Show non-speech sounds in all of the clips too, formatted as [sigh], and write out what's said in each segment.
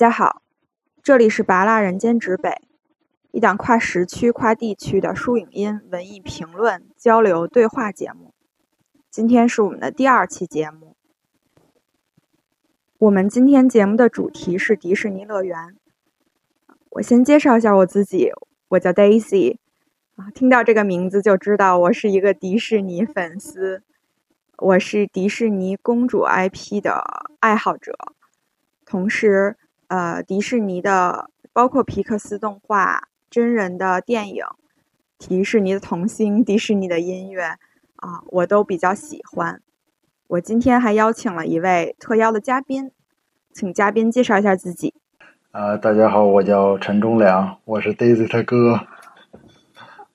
大家好，这里是拔辣人间指北，一档跨时区、跨地区的书影音文艺评论交流对话节目。今天是我们的第二期节目。我们今天节目的主题是迪士尼乐园。我先介绍一下我自己，我叫 Daisy，啊，听到这个名字就知道我是一个迪士尼粉丝，我是迪士尼公主 IP 的爱好者，同时。呃，迪士尼的包括皮克斯动画、真人的电影、迪士尼的童星、迪士尼的音乐啊，我都比较喜欢。我今天还邀请了一位特邀的嘉宾，请嘉宾介绍一下自己。啊，大家好，我叫陈忠良，我是 Daisy 他哥。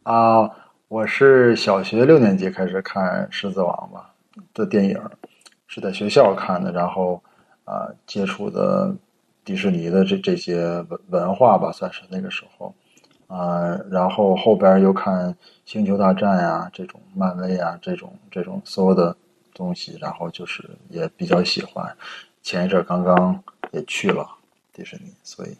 啊，我是小学六年级开始看《狮子王》吧的电影，是在学校看的，然后啊接触的。迪士尼的这这些文文化吧，算是那个时候，啊，然后后边又看《星球大战》呀，这种漫威啊，这种这种所有的东西，然后就是也比较喜欢。前一阵刚刚也去了迪士尼，所以，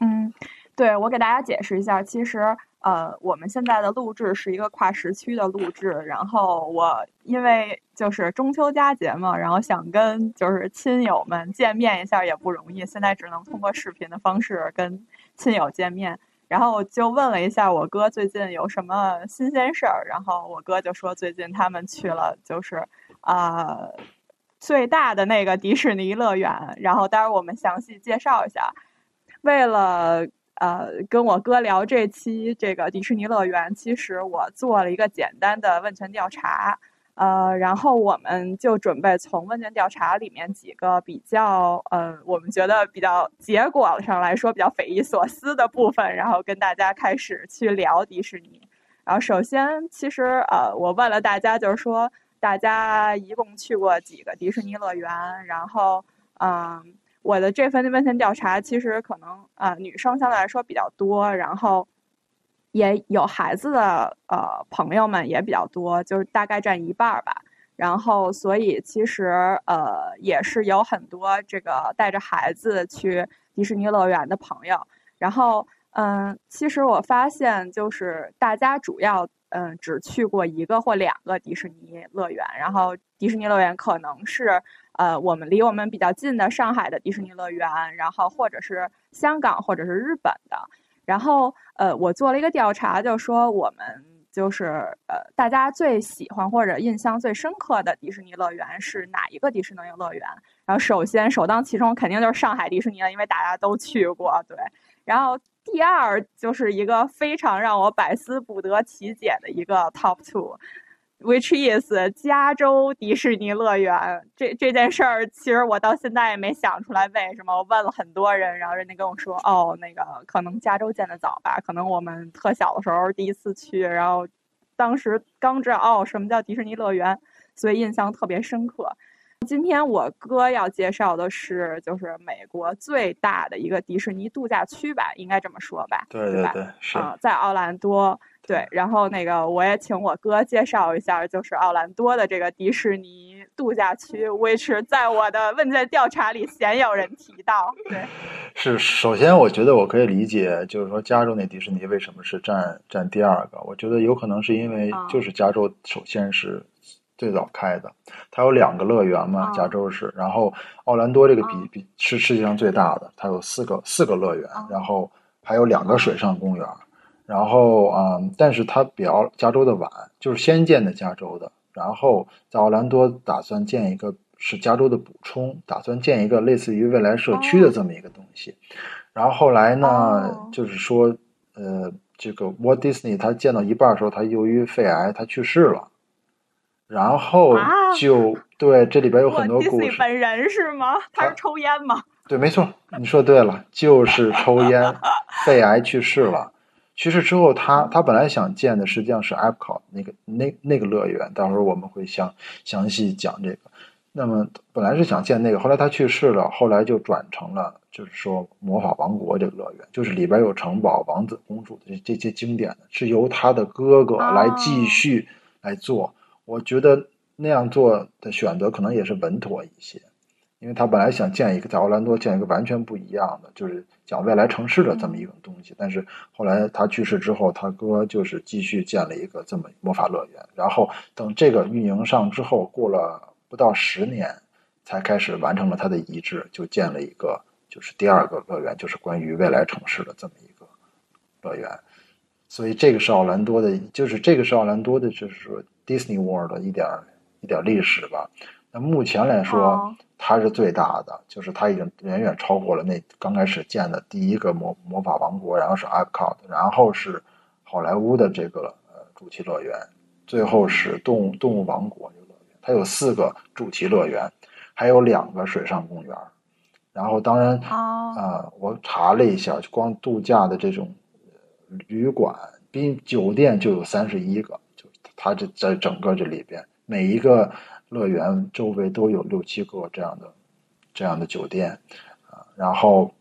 嗯，对我给大家解释一下，其实。呃，我们现在的录制是一个跨时区的录制，然后我因为就是中秋佳节嘛，然后想跟就是亲友们见面一下也不容易，现在只能通过视频的方式跟亲友见面，然后就问了一下我哥最近有什么新鲜事儿，然后我哥就说最近他们去了就是啊最大的那个迪士尼乐园，然后待会儿我们详细介绍一下，为了。呃，跟我哥聊这期这个迪士尼乐园，其实我做了一个简单的问卷调查，呃，然后我们就准备从问卷调查里面几个比较，呃，我们觉得比较结果上来说比较匪夷所思的部分，然后跟大家开始去聊迪士尼。然后首先，其实呃，我问了大家，就是说大家一共去过几个迪士尼乐园，然后，嗯。我的这份问卷调查其实可能呃女生相对来说比较多，然后也有孩子的呃朋友们也比较多，就是大概占一半儿吧。然后所以其实呃也是有很多这个带着孩子去迪士尼乐园的朋友。然后嗯，其实我发现就是大家主要嗯只去过一个或两个迪士尼乐园，然后迪士尼乐园可能是。呃，我们离我们比较近的上海的迪士尼乐园，然后或者是香港或者是日本的，然后呃，我做了一个调查，就说我们就是呃，大家最喜欢或者印象最深刻的迪士尼乐园是哪一个迪士尼乐园？然后首先首当其冲肯定就是上海迪士尼了，因为大家都去过，对。然后第二就是一个非常让我百思不得其解的一个 top two。Which is 加州迪士尼乐园这这件事儿，其实我到现在也没想出来为什么。我问了很多人，然后人家跟我说，哦，那个可能加州建的早吧，可能我们特小的时候第一次去，然后当时刚知道哦什么叫迪士尼乐园，所以印象特别深刻。今天我哥要介绍的是，就是美国最大的一个迪士尼度假区吧，应该这么说吧？对对对，是在奥兰多。对，然后那个我也请我哥介绍一下，就是奥兰多的这个迪士尼度假区，which 在我的问卷调查里鲜有人提到。对，[laughs] 是首先我觉得我可以理解，就是说加州那迪士尼为什么是占占第二个？我觉得有可能是因为就是加州首先是最早开的，它有两个乐园嘛，加州是，然后奥兰多这个比比是世界上最大的，它有四个四个乐园，然后还有两个水上公园。然后啊，但是它比较加州的晚，就是先建的加州的，然后在奥兰多打算建一个是加州的补充，打算建一个类似于未来社区的这么一个东西。然后后来呢，就是说，呃，这个 Walt Disney 他建到一半的时候，他由于肺癌他去世了，然后就对这里边有很多故事。本人是吗？他是抽烟吗？对，没错，你说对了，就是抽 [laughs] 烟，肺癌去世了。去世之后，他他本来想建的实际上是 Epcot 那个那那个乐园，到时候我们会详详细讲这个。那么本来是想建那个，后来他去世了，后来就转成了就是说魔法王国这个乐园，就是里边有城堡、王子公主的这这些经典的，是由他的哥哥来继续来做。我觉得那样做的选择可能也是稳妥一些，因为他本来想建一个在奥兰多建一个完全不一样的，就是讲未来城市的这么一种东西。但是后来他去世之后，他哥就是继续建了一个这么魔法乐园。然后等这个运营上之后，过了不到十年，才开始完成了他的遗志，就建了一个就是第二个乐园，就是关于未来城市的这么一个乐园。所以这个是奥兰多的，就是这个是奥兰多的，就是说 Disney World 一点一点历史吧。那目前来说，它是最大的，就是它已经远远超过了那刚开始建的第一个魔魔法王国，然后是 Epcot，然后是好莱坞的这个呃主题乐园，最后是动物动物王国这个乐园。它有四个主题乐园，还有两个水上公园。然后当然啊，我查了一下，就光度假的这种。旅馆、宾酒店就有三十一个，就它这在整个这里边，每一个乐园周围都有六七个这样的这样的酒店啊。然后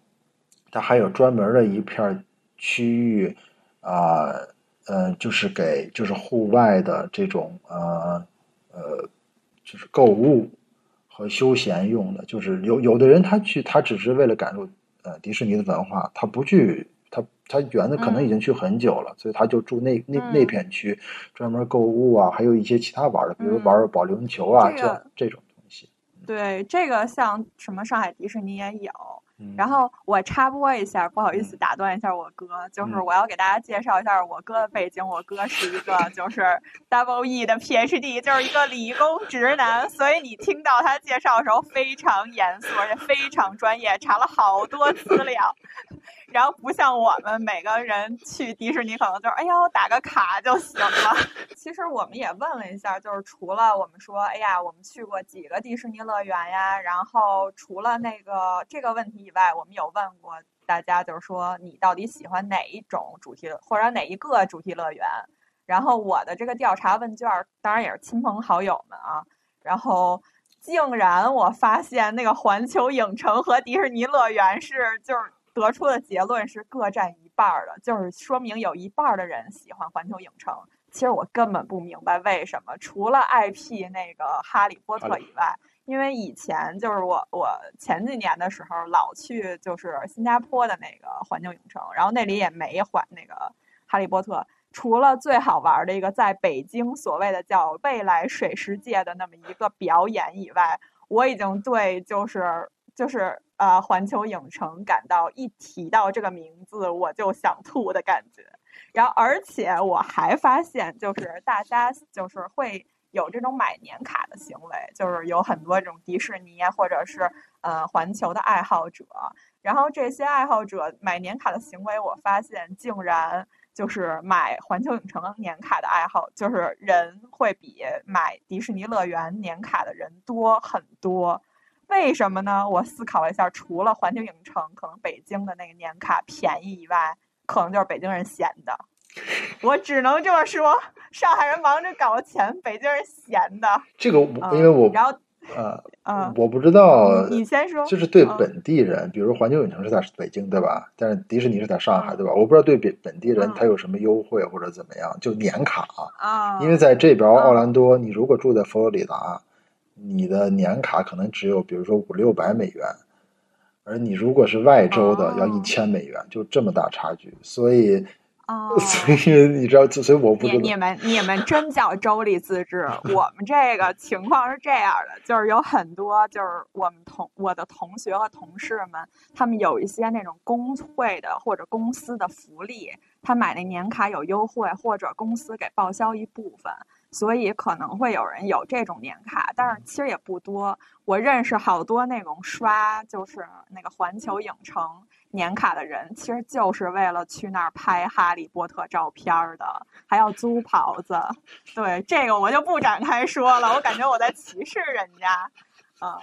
它还有专门的一片区域啊，呃，就是给就是户外的这种呃呃，就是购物和休闲用的。就是有有的人他去，他只是为了感受呃迪士尼的文化，他不去。他他原的可能已经去很久了，所以他就住那那那片区，专门购物啊，还有一些其他玩的，比如玩保龄球啊，这这种东西。对，这个像什么上海迪士尼也有。然后我插播一下，不好意思打断一下我哥，就是我要给大家介绍一下我哥的背景。我哥是一个 [laughs] 就是 double E 的 PhD，就是一个理工直男，所以你听到他介绍的时候非常严肃，而且非常专业，查了好多资料。然后不像我们每个人去迪士尼可能就是哎呦打个卡就行了。[laughs] 其实我们也问了一下，就是除了我们说哎呀我们去过几个迪士尼乐园呀，然后除了那个这个问题以外，我们有问过大家，就是说你到底喜欢哪一种主题或者哪一个主题乐园？然后我的这个调查问卷当然也是亲朋好友们啊，然后竟然我发现那个环球影城和迪士尼乐园是就是。得出的结论是各占一半儿的，就是说明有一半儿的人喜欢环球影城。其实我根本不明白为什么，除了 IP 那个哈利波特以外，因为以前就是我我前几年的时候老去就是新加坡的那个环球影城，然后那里也没环那个哈利波特，除了最好玩的一个在北京所谓的叫未来水世界的那么一个表演以外，我已经对就是就是。呃，环球影城感到一提到这个名字我就想吐的感觉，然后而且我还发现，就是大家就是会有这种买年卡的行为，就是有很多这种迪士尼或者是呃环球的爱好者，然后这些爱好者买年卡的行为，我发现竟然就是买环球影城年卡的爱好，就是人会比买迪士尼乐园年卡的人多很多。为什么呢？我思考了一下，除了环球影城可能北京的那个年卡便宜以外，可能就是北京人闲的。我只能这么说，上海人忙着搞钱，北京人闲的。这个，因为我然后呃呃，我不知道。你先说。就是对本地人，比如环球影城是在北京，对吧？但是迪士尼是在上海，对吧？我不知道对本本地人他有什么优惠或者怎么样，就年卡啊。因为在这边奥兰多，你如果住在佛罗里达。你的年卡可能只有，比如说五六百美元，而你如果是外州的，要一千美元，就这么大差距。所以，哦，[laughs] 所以你知道，所以我不知道。你们你们真叫州里自治？[laughs] 我们这个情况是这样的，就是有很多，就是我们同我的同学和同事们，他们有一些那种工会的或者公司的福利，他买那年卡有优惠，或者公司给报销一部分。所以可能会有人有这种年卡，但是其实也不多。我认识好多那种刷就是那个环球影城年卡的人，其实就是为了去那儿拍哈利波特照片的，还要租袍子。对这个我就不展开说了，我感觉我在歧视人家。嗯，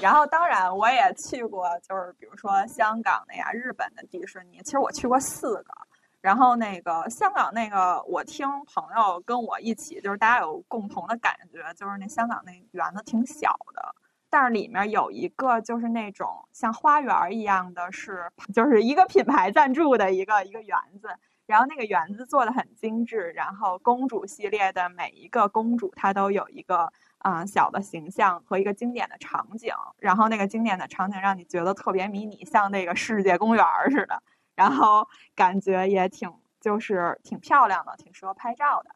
然后当然我也去过，就是比如说香港的呀、日本的迪士尼，其实我去过四个。然后那个香港那个，我听朋友跟我一起，就是大家有共同的感觉，就是那香港那园子挺小的，但是里面有一个就是那种像花园一样的，是 [laughs] 就是一个品牌赞助的一个一个园子，然后那个园子做的很精致，然后公主系列的每一个公主她都有一个啊小的形象和一个经典的场景，然后那个经典的场景让你觉得特别迷你，像那个世界公园似的，然后感觉也挺就是挺漂亮的，挺适合拍照的。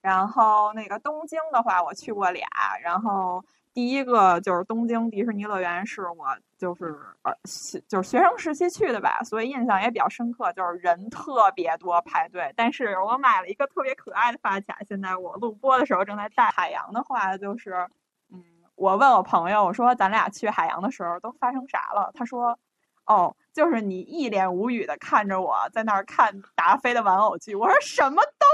然后那个东京的话，我去过俩，然后。第一个就是东京迪士尼乐园，是我就是呃，就是学生时期去的吧，所以印象也比较深刻。就是人特别多排队，但是我买了一个特别可爱的发卡。现在我录播的时候正在戴。海洋的话，就是嗯，我问我朋友，我说咱俩去海洋的时候都发生啥了？他说，哦。就是你一脸无语的看着我在那儿看达菲的玩偶剧，我说什么东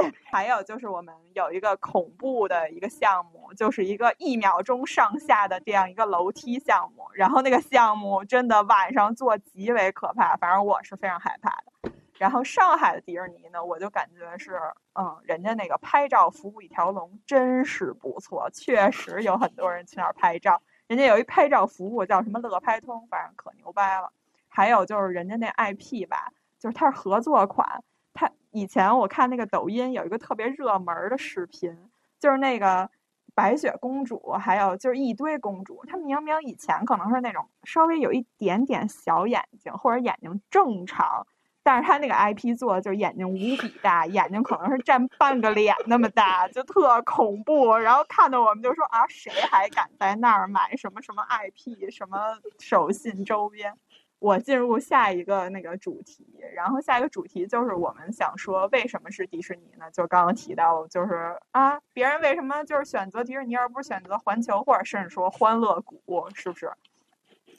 西？还有就是我们有一个恐怖的一个项目，就是一个一秒钟上下的这样一个楼梯项目，然后那个项目真的晚上做极为可怕，反正我是非常害怕的。然后上海的迪士尼呢，我就感觉是，嗯，人家那个拍照服务一条龙真是不错，确实有很多人去那儿拍照，人家有一拍照服务叫什么乐拍通，反正可牛掰了。还有就是人家那 IP 吧，就是它是合作款。它以前我看那个抖音有一个特别热门的视频，就是那个白雪公主，还有就是一堆公主，她明明以前可能是那种稍微有一点点小眼睛或者眼睛正常，但是他那个 IP 做的就是眼睛无比大，眼睛可能是占半个脸那么大，就特恐怖。然后看的我们就说啊，谁还敢在那儿买什么什么 IP，什么手信周边？我进入下一个那个主题，然后下一个主题就是我们想说为什么是迪士尼呢？就刚刚提到，就是啊，别人为什么就是选择迪士尼而不是选择环球，或者甚至说欢乐谷，是不是？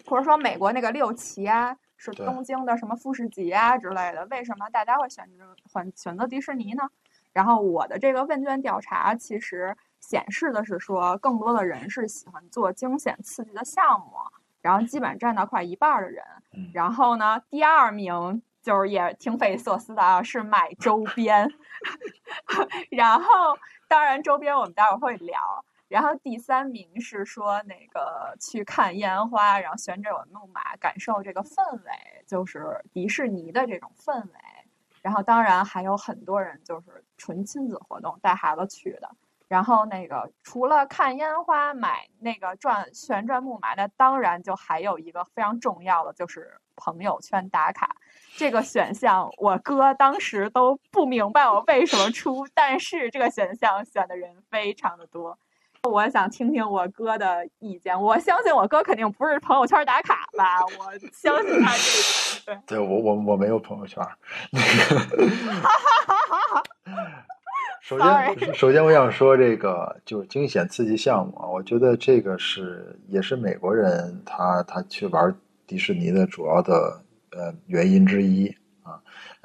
或者说美国那个六旗啊，是东京的什么富士急啊之类的，为什么大家会选择选选择迪士尼呢？然后我的这个问卷调查其实显示的是说，更多的人是喜欢做惊险刺激的项目。然后基本占到快一半的人，然后呢，第二名就是也挺匪夷所思的啊，是买周边。[laughs] [laughs] 然后当然周边我们待会儿会聊。然后第三名是说那个去看烟花，然后旋转木马，感受这个氛围，就是迪士尼的这种氛围。然后当然还有很多人就是纯亲子活动，带孩子去的。然后那个除了看烟花、买那个转旋转木马，那当然就还有一个非常重要的，就是朋友圈打卡这个选项。我哥当时都不明白我为什么出，但是这个选项选的人非常的多。我想听听我哥的意见。我相信我哥肯定不是朋友圈打卡吧？我相信他这个。[laughs] 对，我我我没有朋友圈。[laughs] 首先，首先我想说这个就是惊险刺激项目啊，我觉得这个是也是美国人他他去玩迪士尼的主要的呃原因之一啊。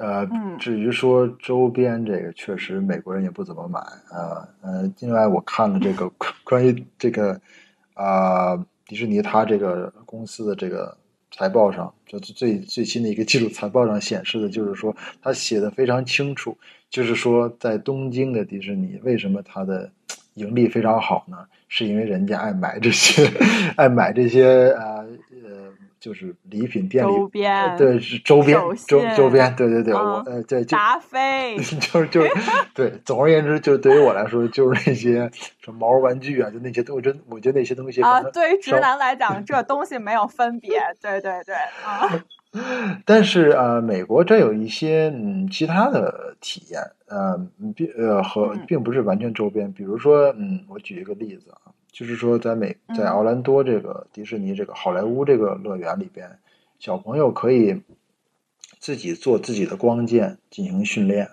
呃，至于说周边这个，确实美国人也不怎么买啊。呃，另外我看了这个 [laughs] 关于这个啊迪士尼它这个公司的这个财报上，就是最最新的一个季度财报上显示的，就是说他写的非常清楚。就是说，在东京的迪士尼，为什么它的盈利非常好呢？是因为人家爱买这些，[laughs] 爱买这些啊呃，就是礼品店里，对，是周边周周边，对对对，我呃对，达菲，[laughs] 就是就是对，总而言之，就对于我来说，就是那些什么毛绒玩具啊，就那些东西，真我觉得那些东西啊，对于直男来讲，[laughs] 这东西没有分别，对对对啊。[laughs] 但是呃，美国这有一些嗯其他的体验，呃，并呃和并不是完全周边。比如说，嗯，我举一个例子啊，就是说在美在奥兰多这个迪士尼这个好莱坞这个乐园里边，小朋友可以自己做自己的光剑进行训练。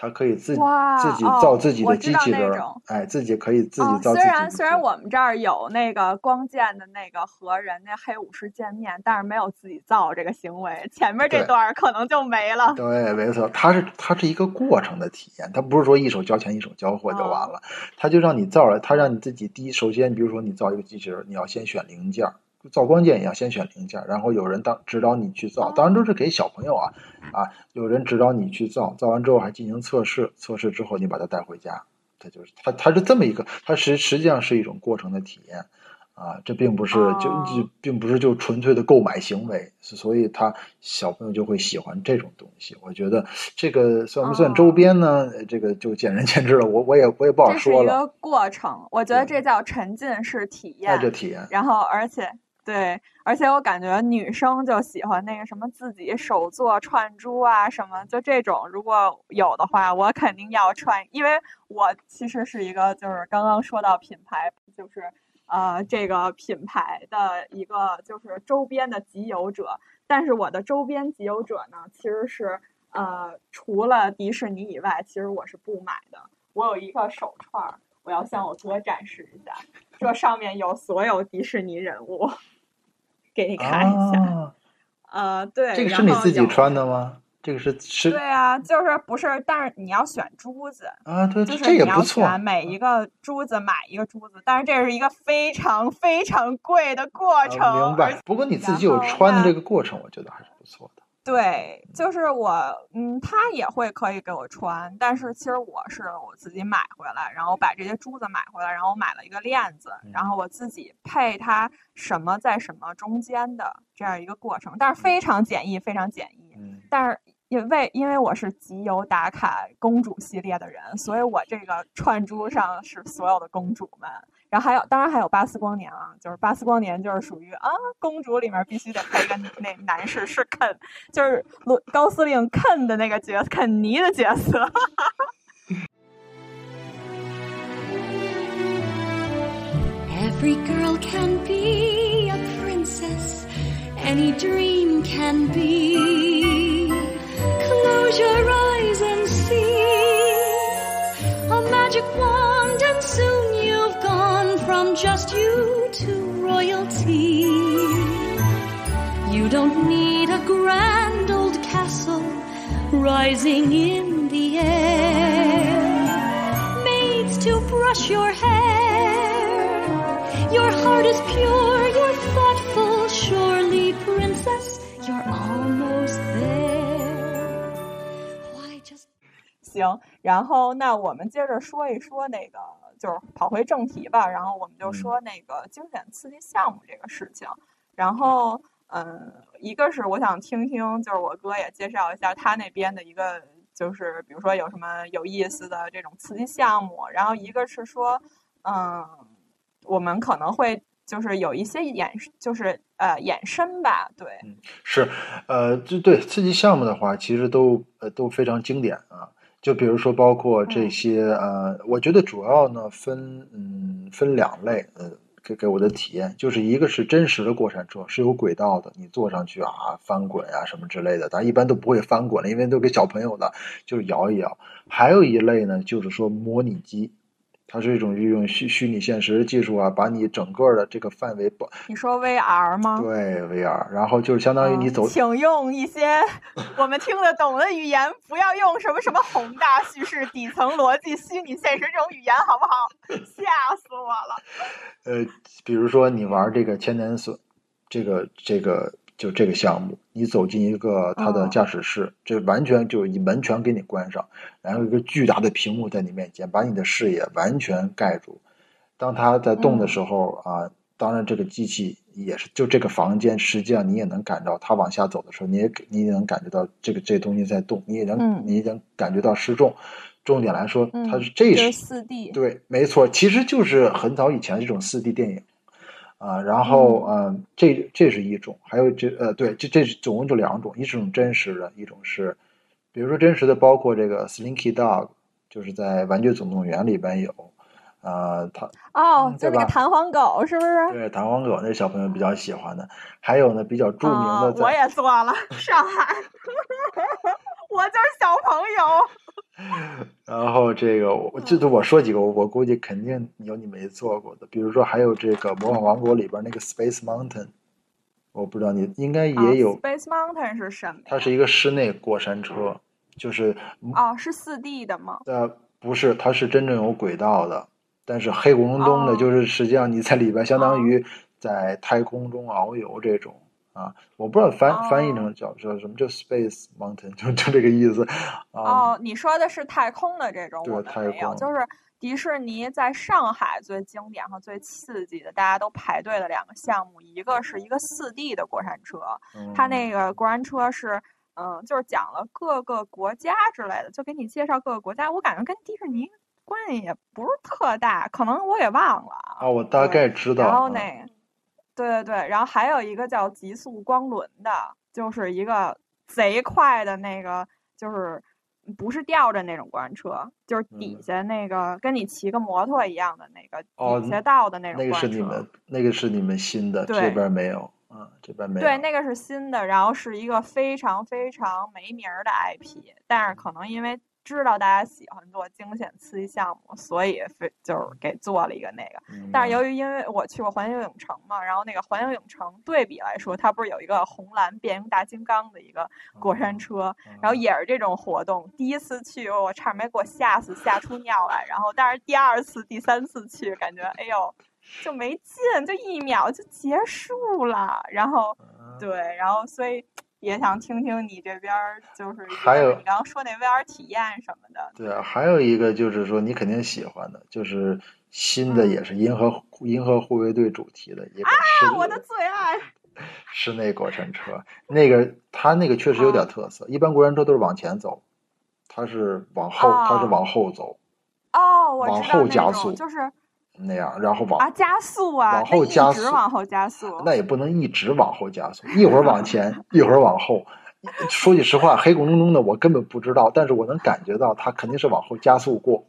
他可以自己自己造自己的机器人，哎，自己可以自己造。虽然虽然我们这儿有那个光剑的那个和人那黑武士见面，但是没有自己造这个行为。前面这段可能就没了。对，没错，它是它是一个过程的体验，它不是说一手交钱一手交货就完了，他就让你造了，他让你自己第一首先，比如说你造一个机器人，你要先选零件。造光剑一样先选零件，然后有人当指导你去造，当然都是给小朋友啊啊，有人指导你去造，造完之后还进行测试，测试之后你把它带回家，它就是它它是这么一个，它实实际上是一种过程的体验啊，这并不是就就并不是就纯粹的购买行为，所以他小朋友就会喜欢这种东西。我觉得这个算不算周边呢？这个就见仁见智了。我我也我也不好说了。这是一个过程，我觉得这叫沉浸式体验。那就体验。然后，而且对，而且我感觉女生就喜欢那个什么自己手做串珠啊什么，就这种如果有的话，我肯定要串，因为我其实是一个就是刚刚说到品牌就是。呃，这个品牌的一个就是周边的集邮者，但是我的周边集邮者呢，其实是呃，除了迪士尼以外，其实我是不买的。我有一个手串，我要向我哥展示一下，这上面有所有迪士尼人物，给你看一下。[laughs] 呃，对，这个是你自己穿的吗？这个是是，对啊，就是不是，但是你要选珠子啊，对，就是你要选每一个珠子买一个珠子，但是这是一个非常非常贵的过程。明白。不过你自己有穿的这个过程，我觉得还是不错的。对，就是我，嗯，他也会可以给我穿，但是其实我是我自己买回来，然后把这些珠子买回来，然后买了一个链子，然后我自己配它什么在什么中间的这样一个过程，但是非常简易，非常简易，但是。因为因为我是集邮打卡公主系列的人，所以我这个串珠上是所有的公主们，然后还有当然还有巴斯光年啊，就是巴斯光年就是属于啊公主里面必须得配一个那男士是肯，就是罗高司令肯的那个角肯尼的角色。Every girl can be a princess, any dream can be. Close your eyes and see a magic wand, and soon. from just you to royalty. You don't need a grand old castle rising in the air, maids to brush your hair. Your heart is pure, you're thoughtful, surely, princess, you're almost there. 行，然后那我们接着说一说那个， 就是跑回正题吧。然后我们就说那个精选刺激项目这个事情。然后，嗯，一个是我想听听，就是我哥也介绍一下他那边的一个，就是比如说有什么有意思的这种刺激项目。然后一个是说，嗯，我们可能会就是有一些衍，就是呃衍生吧。对，是，呃，就对刺激项目的话，其实都呃都非常经典啊。就比如说，包括这些呃，我觉得主要呢分嗯分两类，呃，给给我的体验就是一个是真实的过山车，是有轨道的，你坐上去啊翻滚啊什么之类的，但一般都不会翻滚了，因为都给小朋友的，就是摇一摇。还有一类呢，就是说模拟机。它是一种运用虚虚拟现实技术啊，把你整个的这个范围包。你说 VR 吗？对 VR，然后就是相当于你走。请用一些 [laughs] 我们听得懂的语言，不要用什么什么宏大叙事、底层逻辑、虚拟现实这种语言，好不好？[laughs] 吓死我了。呃，比如说你玩这个千年隼，这个这个。就这个项目，你走进一个它的驾驶室，这完全就以门全给你关上，然后一个巨大的屏幕在你面前，把你的视野完全盖住。当它在动的时候啊，当然这个机器也是，就这个房间，实际上你也能感到它往下走的时候，你也你也能感觉到这个这东西在动，你也能你也能感觉到失重。重点来说，它是这是四 D，对，没错，其实就是很早以前这种四 D 电影。啊，然后嗯，这这是一种，还有这呃，对，这这是总共就两种，一种真实的，一种是，比如说真实的，包括这个 Slinky Dog，就是在《玩具总动员》里边有，啊，它哦，就那个弹簧狗是不是？对，弹簧狗那小朋友比较喜欢的，还有呢，比较著名的，我也做了，上海，[laughs] 我就是小朋友。[laughs] 然后这个，我这都我说几个，我估计肯定有你没做过的，比如说还有这个《魔法王国》里边那个 Space Mountain，我不知道你应该也有。Space Mountain 是什么？它是一个室内过山车，就是哦，是四 D 的吗？呃，不是，它是真正有轨道的，但是黑咕隆咚的，就是实际上你在里边相当于在太空中遨游这种。啊，我不知道翻翻译成叫叫什么，叫 Space Mountain，就就这个意思。哦，你说的是太空的这种，对，太空就是迪士尼在上海最经典和最刺激的，大家都排队的两个项目，一个是一个四 D 的过山车，它那个过山车是，嗯，就是讲了各个国家之类的，就给你介绍各个国家。我感觉跟迪士尼关系也不是特大，可能我也忘了啊。我大概知道。然后那，对对对，然后还有一个叫极速光轮的，就是一个贼快的那个，就是。不是吊着那种过山车，就是底下那个跟你骑个摩托一样的那个底下道的那种。那个是你们，那个是你们新的，这边没有，嗯，这边没有。对，那个是新的，然后是一个非常非常没名儿的 IP，但是可能因为。知道大家喜欢做惊险刺激项目，所以非就是给做了一个那个。但是由于因为我去过环球影城嘛，然后那个环球影城对比来说，它不是有一个红蓝变形大金刚的一个过山车，然后也是这种活动。第一次去我差点没给我吓死，吓出尿来。然后但是第二次、第三次去，感觉哎呦就没劲，就一秒就结束了。然后对，然后所以。也想听听你这边就是还有你刚刚说那 VR 体验什么的。对啊，还有一个就是说你肯定喜欢的，就是新的也是银河银河护卫队主题的一个啊，我的最爱 [laughs] 室内过山车。那个它那个确实有点特色，一般过山车都是往前走，它是往后，它是往后走。哦，我往后加速，就是。那样，然后往啊加速啊，往后加速，往后加速，那也不能一直往后加速，一会儿往前，[laughs] 一会儿往后。说句实话，黑咕隆咚的我根本不知道，但是我能感觉到它肯定是往后加速过。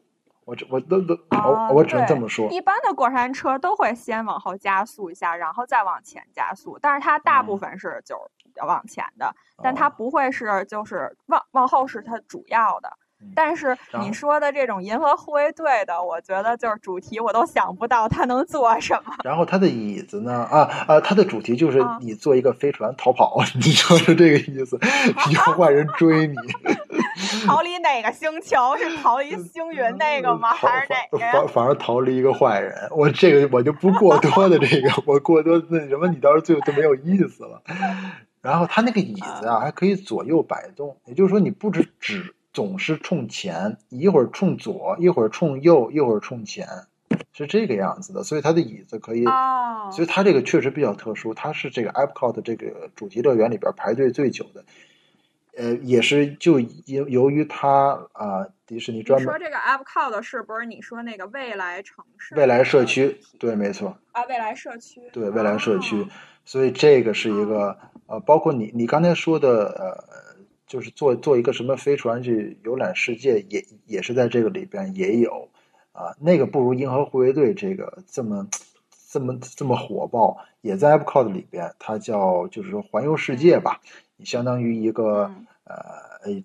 我这我都都我我只能这么说。一般的过山车都会先往后加速一下，然后再往前加速，但是它大部分是就是往前的，但它不会是就是往往后是它主要的。但是你说的这种银河护卫队的，我觉得就是主题我都想不到他能做什么。然后他的椅子呢？啊啊，他的主题就是你坐一个飞船逃跑，[laughs] 你说是这个意思？[laughs] 有坏人追你，[laughs] 逃离哪个星球？是逃离星云那个吗？还是哪个？反反而逃离一个坏人。我这个我就不过多的这个，我过多那什么，你到时候最后就没有意思了。然后他那个椅子啊，还可以左右摆动，也就是说你不止只。总是冲前，一会儿冲左，一会儿冲右，一会儿冲前，是这个样子的。所以它的椅子可以，所以它这个确实比较特殊。它是这个 Epcot 这个主题乐园里边排队最久的，呃，也是就由由于它啊，迪士尼专门说这个 Epcot 是不是你说那个未来城市？未来社区，对，没错。啊，未来社区。对，未来社区。所以这个是一个呃，包括你你刚才说的呃。就是做做一个什么飞船去游览世界，也也是在这个里边也有，啊，那个不如银河护卫队这个这么这么这么火爆，也在 Epcot 里边，它叫就是说环游世界吧，你相当于一个呃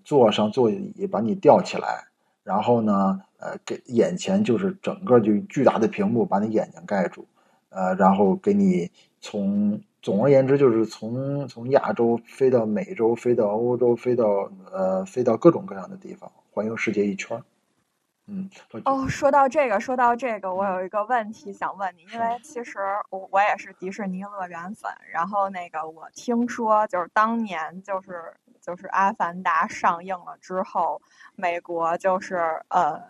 坐上座椅把你吊起来，然后呢呃给眼前就是整个就巨大的屏幕把你眼睛盖住，呃然后给你从。总而言之，就是从从亚洲飞到美洲，飞到欧洲，飞到呃，飞到各种各样的地方，环游世界一圈儿。嗯，哦，说到这个，说到这个，我有一个问题想问你，因为其实我我也是迪士尼乐园粉，然后那个我听说，就是当年就是就是《阿凡达》上映了之后，美国就是呃。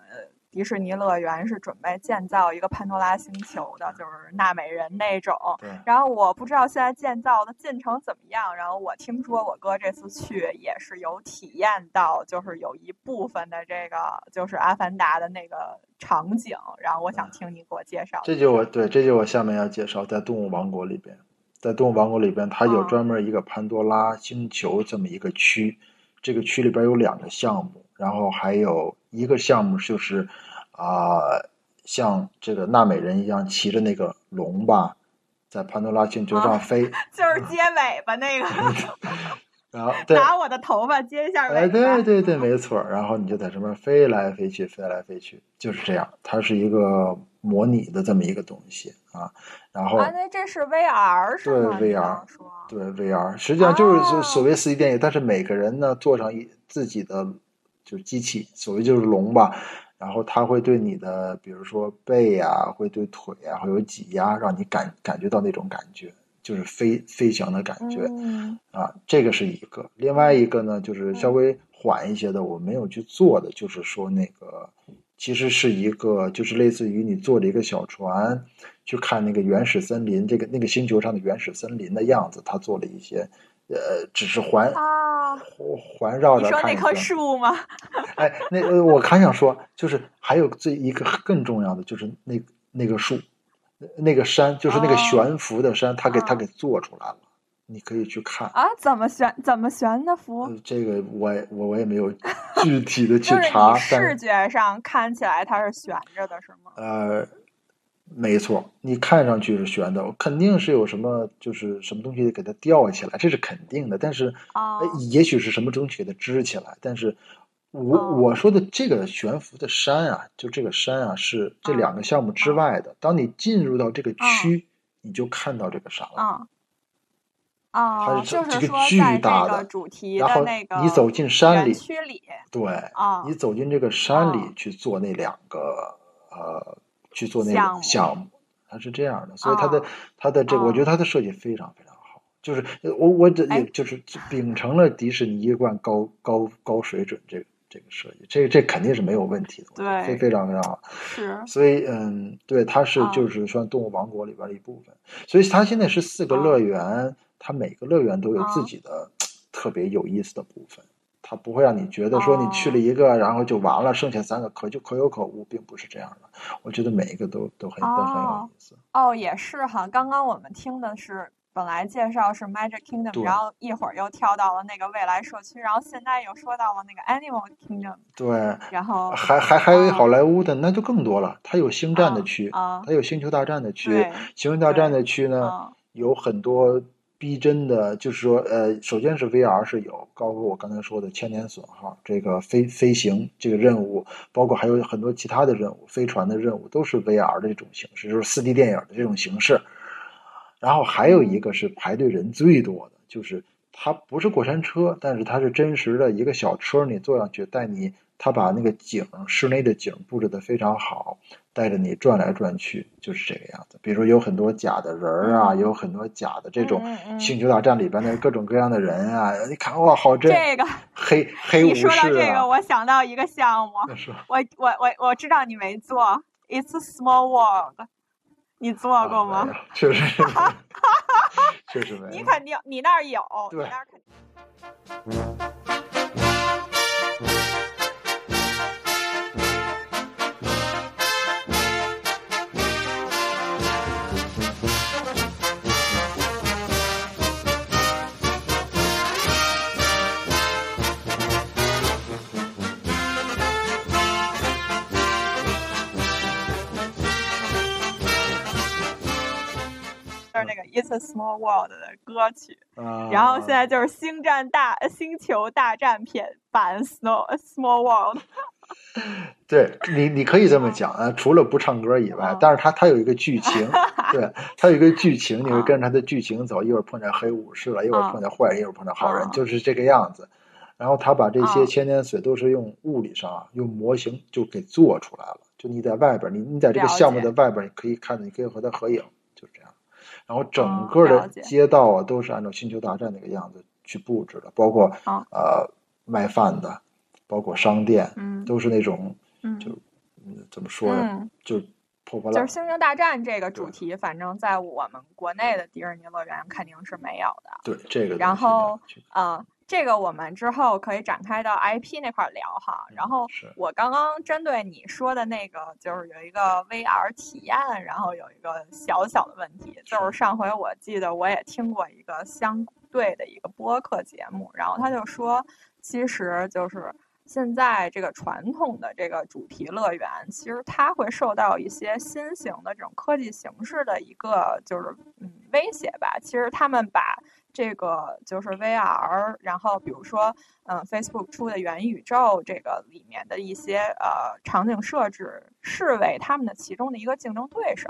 迪士尼乐园是准备建造一个潘多拉星球的，就是纳美人那种。然后我不知道现在建造的进程怎么样。然后我听说我哥这次去也是有体验到，就是有一部分的这个就是阿凡达的那个场景。然后我想听你给我介绍。这就我对，这就我下面要介绍，在动物王国里边，在动物王国里边，它有专门一个潘多拉星球这么一个区。这个区里边有两个项目，然后还有一个项目就是。啊，像这个纳美人一样骑着那个龙吧，在潘多拉星球上飞，[laughs] 就是接尾巴那个。[laughs] 然后拿我的头发接一下尾巴。哎，对对对，没错。然后你就在上面飞来飞去，飞来飞去，就是这样。它是一个模拟的这么一个东西啊。然后啊，那这是 VR 是吗？对 VR，对 VR，实际上就是所谓四 D 电影，但是每个人呢坐上一自己的就是机器，所谓就是龙吧。然后它会对你的，比如说背啊，会对腿啊，会有挤压，让你感感觉到那种感觉，就是飞飞翔的感觉。啊，这个是一个。另外一个呢，就是稍微缓一些的，我没有去做的，就是说那个其实是一个，就是类似于你坐着一个小船去看那个原始森林，这个那个星球上的原始森林的样子，他做了一些，呃，只是环啊环绕着。你说那棵树吗？[laughs] 哎，那我还想说，就是还有这一个更重要的，就是那那个树，那个山，就是那个悬浮的山，他给他给做出来了。你可以去看啊，怎么悬？怎么悬的浮？这个我我我也没有具体的 [laughs] 去查。视觉上看起来它是悬着的，是吗？呃，没错，你看上去是悬的，肯定是有什么，就是什么东西给它吊起来，这是肯定的。但是啊，也许是什么东西给它支起来。但是我我说的这个悬浮的山啊，就这个山啊，是这两个项目之外的。当你进入到这个区，你就看到这个山了。啊，就是这个巨大的主题然后你走进山里，区里，对，你走进这个山里去做那两个呃，去做那个项目，它是这样的，所以它的它的这个，我觉得它的设计非常非常好，就是我我这也就是秉承了迪士尼一贯高高高水准这个这个设计，这这肯定是没有问题的，对，非非常非常好，是，所以嗯，对，它是就是算动物王国里边的一部分，所以它现在是四个乐园。它每个乐园都有自己的特别有意思的部分，它不会让你觉得说你去了一个，然后就完了，剩下三个可就可有可无，并不是这样的。我觉得每一个都都很都很有意思。哦，也是哈。刚刚我们听的是本来介绍是 Magic Kingdom，然后一会儿又跳到了那个未来社区，然后现在又说到了那个 Animal Kingdom。对，然后还还还有好莱坞的，那就更多了。它有星战的区，它有星球大战的区。星球大战的区呢，有很多。逼真的，就是说，呃，首先是 VR 是有，包括我刚才说的千年损耗这个飞飞行这个任务，包括还有很多其他的任务，飞船的任务都是 VR 的这种形式，就是 4D 电影的这种形式。然后还有一个是排队人最多的，就是它不是过山车，但是它是真实的一个小车，你坐上去带你。他把那个景，室内的景布置的非常好，带着你转来转去，就是这个样子。比如说有很多假的人儿啊，有很多假的这种《星球大战》里边的各种各样的人啊，你看哇，好真！这个黑黑武士。你说到这个，[laughs] 我想到一个项目，我我我我知道你没做，It's a Small World，你做过吗？确实是，[laughs] 确实没。你肯定，你那儿有，你那儿肯。那个《It's a Small World》的歌曲，然后现在就是《星战大星球大战》片版《Small Small World [laughs]》。对你，你可以这么讲啊，除了不唱歌以外，但是它它有一个剧情，[laughs] 对，它有一个剧情，你会跟着它的剧情走，一会儿碰见黑武士了，一会儿碰见坏人，一会儿碰见好人，就是这个样子。然后他把这些千年水都是用物理上啊，用模型就给做出来了。就你在外边，你你在这个项目的外边，你可以看到，你可以和他合影，就是这样。然后整个的街道啊，都是按照星球大战那个样子去布置的，包括呃卖饭的，包括商店，都是那种就怎么说呢，就破破烂。就是星球大战这个主题，反正在我们国内的迪士尼乐园肯定是没有的。对这个，然后啊。这个我们之后可以展开到 IP 那块聊哈。然后我刚刚针对你说的那个，就是有一个 VR 体验，然后有一个小小的问题，就是上回我记得我也听过一个相对的一个播客节目，然后他就说，其实就是现在这个传统的这个主题乐园，其实它会受到一些新型的这种科技形式的一个就是嗯威胁吧。其实他们把这个就是 VR，然后比如说，嗯，Facebook 出的元宇宙这个里面的一些呃场景设置，视为他们的其中的一个竞争对手，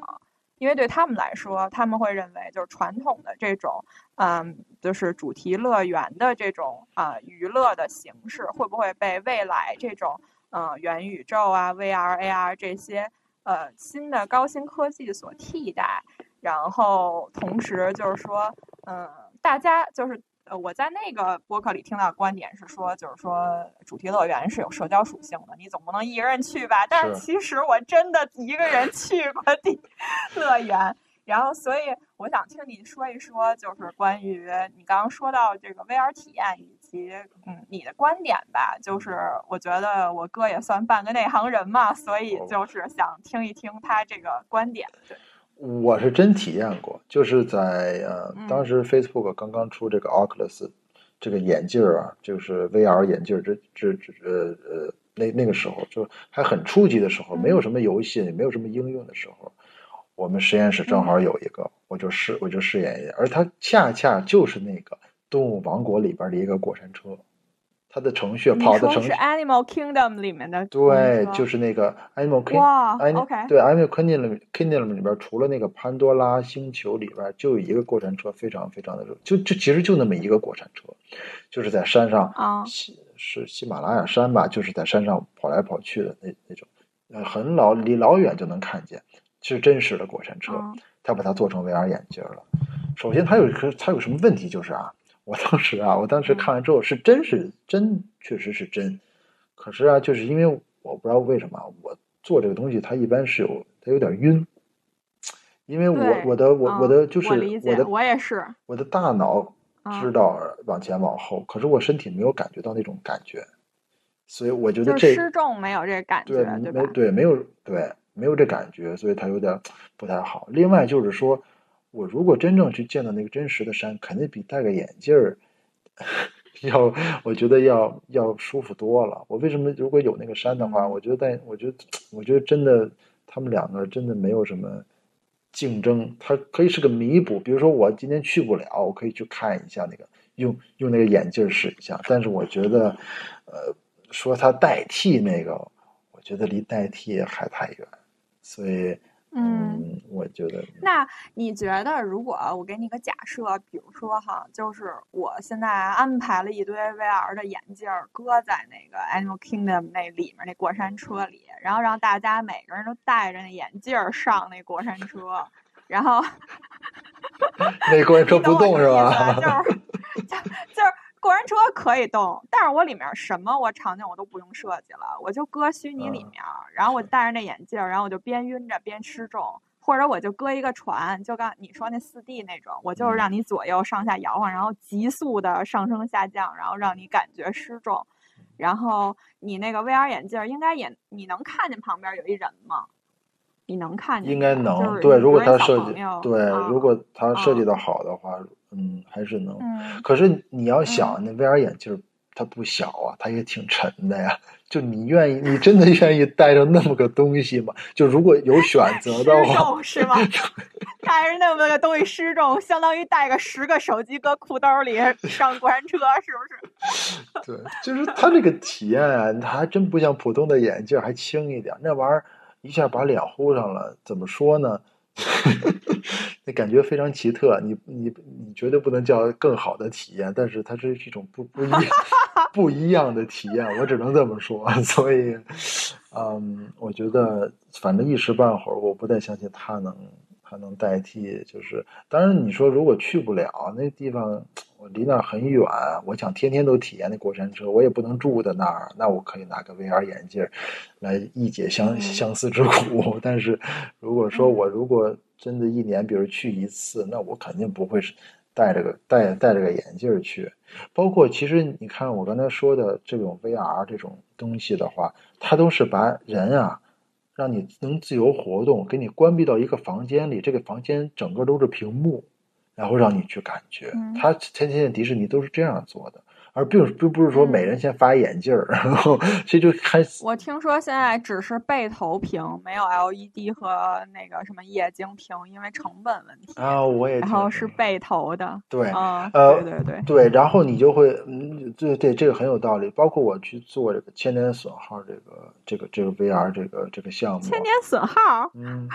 因为对他们来说，他们会认为就是传统的这种，嗯，就是主题乐园的这种啊娱乐的形式，会不会被未来这种嗯元宇宙啊 VR、AR 这些呃新的高新科技所替代？然后同时就是说，嗯。大家就是呃，我在那个播客里听到的观点是说，就是说主题乐园是有社交属性的，你总不能一个人去吧？但是其实我真的一个人去过地 [laughs] 乐园，然后所以我想听你说一说，就是关于你刚刚说到这个 VR 体验以及嗯你的观点吧。就是我觉得我哥也算半个内行人嘛，所以就是想听一听他这个观点。对。我是真体验过，就是在呃，当时 Facebook 刚刚出这个 Oculus 这个眼镜儿啊，就是 VR 眼镜儿，这这这呃呃，那那个时候就还很初级的时候，没有什么游戏，也没有什么应用的时候，我们实验室正好有一个，我就试我就试验一下，而它恰恰就是那个动物王国里边的一个过山车。它的程序跑的程序是 Animal Kingdom 里面的，对，就是那个 Animal Kingdom，对 Animal Kingdom Kingdom 里边，除了那个潘多拉星球里边，就有一个过山车，非常非常的热，就就其实就那么一个过山车，就是在山上啊，喜是喜马拉雅山吧，就是在山上跑来跑去的那那种，呃，很老离老远就能看见，是真实的过山车，他把它做成 VR 眼镜了。首先，它有个它有什么问题就是啊。我当时啊，我当时看完之后是真是真，确实是真。可是啊，就是因为我不知道为什么我做这个东西，它一般是有它有点晕。因为我我的我我的就是我的我也是我的大脑知道往前往后，可是我身体没有感觉到那种感觉，所以我觉得这失重没有这感觉，对没对没有对没有这感觉，所以它有点不太好。另外就是说。我如果真正去见到那个真实的山，肯定比戴个眼镜儿 [laughs] 要，我觉得要要舒服多了。我为什么如果有那个山的话，我觉得戴，我觉得我觉得真的，他们两个真的没有什么竞争，它可以是个弥补。比如说我今天去不了，我可以去看一下那个，用用那个眼镜试一下。但是我觉得，呃，说它代替那个，我觉得离代替还太远，所以。嗯，我觉得。那你觉得，如果我给你个假设，比如说哈，就是我现在安排了一堆 VR 的眼镜搁在那个 Animal Kingdom 那里面那过山车里，然后让大家每个人都戴着那眼镜上那过山车，然后那过山车不动是吧？就是 [laughs] 就就是。过山车可以动，但是我里面什么我场景我都不用设计了，我就搁虚拟里面，然后我戴着那眼镜，然后我就边晕着边失重，或者我就搁一个船，就刚你说那四 D 那种，我就是让你左右上下摇晃，然后急速的上升下降，然后让你感觉失重，然后你那个 VR 眼镜应该也你能看见旁边有一人吗？你能看见？应该能，对，如果他设计对，如果他设计的好的话。嗯，还是能。可是你要想，那 VR 眼镜它不小啊，它也挺沉的呀。就你愿意，你真的愿意带着那么个东西吗？就如果有选择的话，是吗？[laughs] 带着那么个东西失重，相当于带个十个手机搁裤兜里 [laughs] 上过山车，是不是？[laughs] 对，就是它这个体验啊，它还真不像普通的眼镜，还轻一点。那玩意儿一下把脸糊上了，怎么说呢？[laughs] 那感觉非常奇特，你你你绝对不能叫更好的体验，但是它是一种不不一 [laughs] 不一样的体验，我只能这么说。[laughs] 所以，嗯，我觉得反正一时半会儿，我不太相信它能它能代替。就是当然，你说如果去不了那地方。我离那儿很远，我想天天都体验那过山车，我也不能住在那儿。那我可以拿个 VR 眼镜来一解相相思之苦。[laughs] 但是，如果说我如果真的一年，比如去一次，那我肯定不会是戴着个戴戴着个眼镜去。包括其实你看我刚才说的这种 VR 这种东西的话，它都是把人啊，让你能自由活动，给你关闭到一个房间里，这个房间整个都是屏幕。然后让你去感觉，他前前迪士尼都是这样做的，而并并不是说每人先发眼镜儿，然后这就开始。我听说现在只是背投屏，没有 LED 和那个什么液晶屏，因为成本问题啊。我也然后是背投的，对，呃，对对对对，然后你就会，嗯，对对，这个很有道理。包括我去做这个千年损耗这个这个这个 VR 这个这个项目，千年损耗，嗯。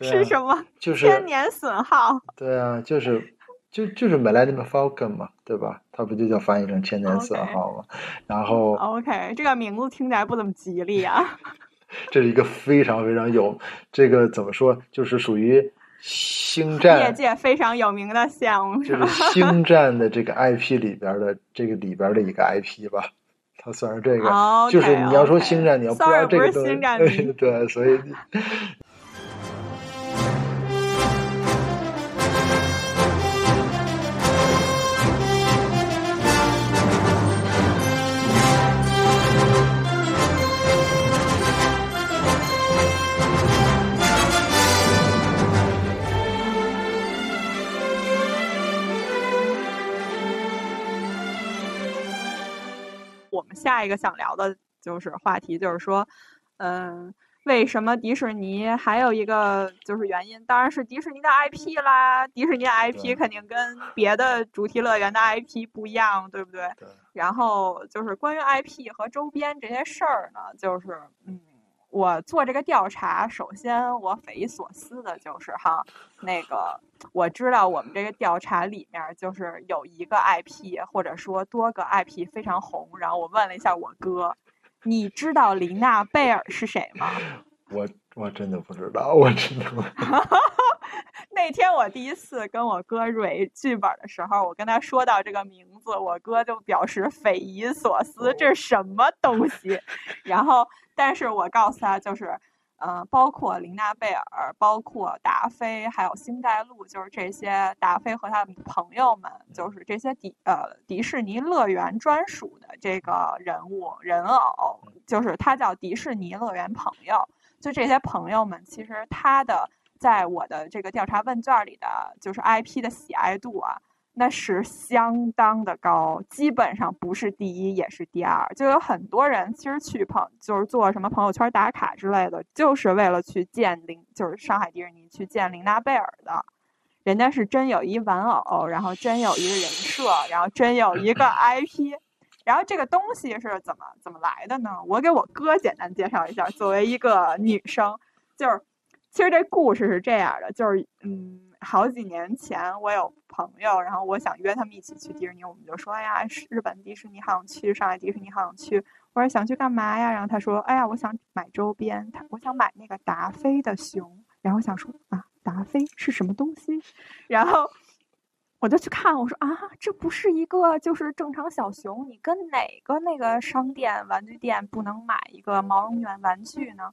是什么？就是千年损耗。对啊，就是就就是 Millennium Falcon 嘛，对吧？它不就叫翻译成千年损耗吗？然后 OK，这个名字听起来不怎么吉利啊。[laughs] 这是一个非常非常有这个怎么说？就是属于星战业界非常有名的项目，就是星 [laughs] 战的这个 IP 里边的这个里边的一个 IP 吧，它算是这个，就是你要说星战，你要不知道这个东西，[laughs] 对，所以。下一个想聊的就是话题，就是说，嗯，为什么迪士尼还有一个就是原因，当然是迪士尼的 IP 啦。迪士尼的 IP 肯定跟别的主题乐园的 IP 不一样，对不对？对。然后就是关于 IP 和周边这些事儿呢，就是嗯。我做这个调查，首先我匪夷所思的就是哈，那个我知道我们这个调查里面就是有一个 IP 或者说多个 IP 非常红，然后我问了一下我哥，你知道林娜贝尔是谁吗？[laughs] 我我真的不知道，我真的。[laughs] 那天我第一次跟我哥蕊剧本的时候，我跟他说到这个名字，我哥就表示匪夷所思，这是什么东西？[laughs] 然后。但是我告诉他，就是，呃，包括琳娜贝尔，包括达菲，还有星黛露，就是这些达菲和他的朋友们，就是这些迪呃迪士尼乐园专属的这个人物人偶，就是他叫迪士尼乐园朋友。就这些朋友们，其实他的在我的这个调查问卷里的，就是 IP 的喜爱度啊。那是相当的高，基本上不是第一也是第二。就有很多人其实去朋，就是做什么朋友圈打卡之类的，就是为了去见林，就是上海迪士尼去见琳娜贝尔的。人家是真有一玩偶，然后真有一个人设，然后真有一个 [laughs] IP。然后这个东西是怎么怎么来的呢？我给我哥简单介绍一下。作为一个女生，就是其实这故事是这样的，就是嗯。好几年前，我有朋友，然后我想约他们一起去迪士尼，我们就说：“哎呀，日本迪士尼好想去，上海迪士尼好想去。”我说：“想去干嘛呀？”然后他说：“哎呀，我想买周边，他我想买那个达菲的熊。”然后想说：“啊，达菲是什么东西？”然后我就去看，我说：“啊，这不是一个就是正常小熊，你跟哪个那个商店玩具店不能买一个毛绒玩玩具呢？”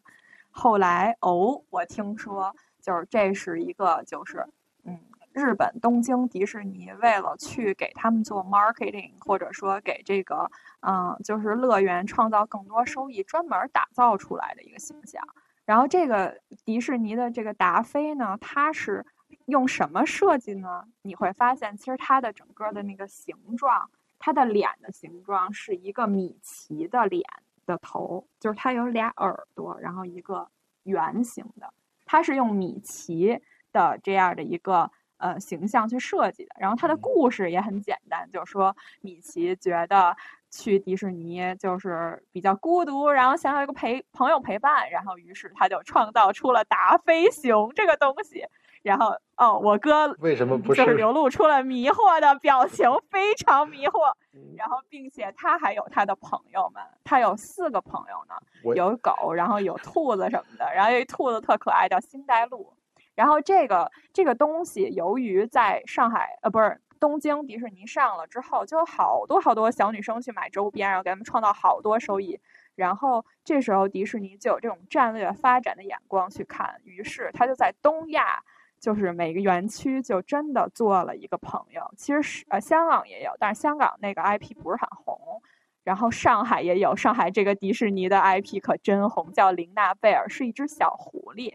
后来哦，我听说就是这是一个就是。嗯，日本东京迪士尼为了去给他们做 marketing，或者说给这个嗯，就是乐园创造更多收益，专门打造出来的一个形象。然后这个迪士尼的这个达菲呢，它是用什么设计呢？你会发现，其实它的整个的那个形状，它的脸的形状是一个米奇的脸的头，就是它有俩耳朵，然后一个圆形的，它是用米奇。的这样的一个呃形象去设计的，然后它的故事也很简单，就是说米奇觉得去迪士尼就是比较孤独，然后想要一个陪朋友陪伴，然后于是他就创造出了达菲熊这个东西。然后哦，我哥为什么不是就是流露出了迷惑的表情，非常迷惑。然后并且他还有他的朋友们，他有四个朋友呢，有狗，然后有兔子什么的，然后有一兔子特可爱，叫星黛露。然后这个这个东西，由于在上海呃不是东京迪士尼上了之后，就有好多好多小女生去买周边，然后给他们创造好多收益。然后这时候迪士尼就有这种战略发展的眼光去看，于是他就在东亚，就是每个园区就真的做了一个朋友。其实是呃香港也有，但是香港那个 IP 不是很红。然后上海也有，上海这个迪士尼的 IP 可真红，叫琳娜贝尔，是一只小狐狸。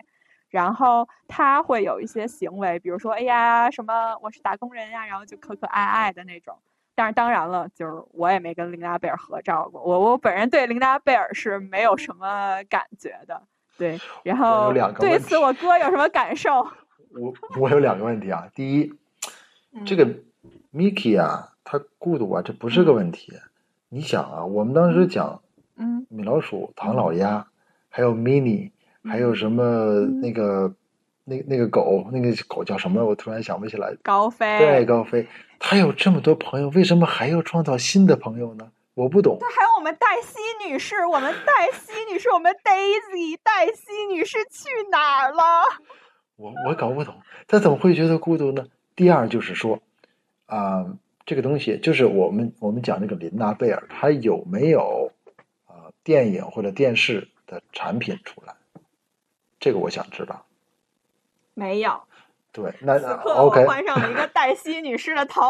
然后他会有一些行为，比如说，哎呀，什么我是打工人呀，然后就可可爱爱的那种。但是当然了，就是我也没跟琳达贝尔合照过，我我本人对琳达贝尔是没有什么感觉的。对，然后对此我哥有什么感受？[laughs] 我我有两个问题啊，第一，这个 Mickey 啊，他孤独啊，这不是个问题。你想啊，我们当时讲，嗯，米老鼠、唐老鸭，还有 Mini。还有什么那个那那个狗，那个狗叫什么？我突然想不起来。高飞。对，高飞。他有这么多朋友，为什么还要创造新的朋友呢？我不懂。对，还有我们黛西女士，我们黛西女士，我们 Daisy，黛西女士去哪儿了？我我搞不懂，他怎么会觉得孤独呢？第二就是说，啊，这个东西就是我们我们讲那个琳娜贝尔，她有没有啊电影或者电视的产品出来？这个我想知道。没有。对，那那 OK。换上了一个黛西女士的头。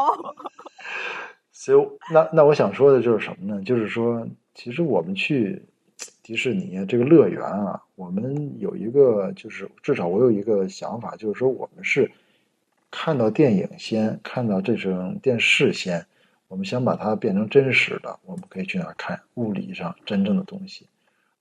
[laughs] 所以，那那我想说的就是什么呢？就是说，其实我们去。迪士尼这个乐园啊，我们有一个，就是至少我有一个想法，就是说我们是看到电影先，看到这种电视先，我们想把它变成真实的，我们可以去那儿看物理上真正的东西。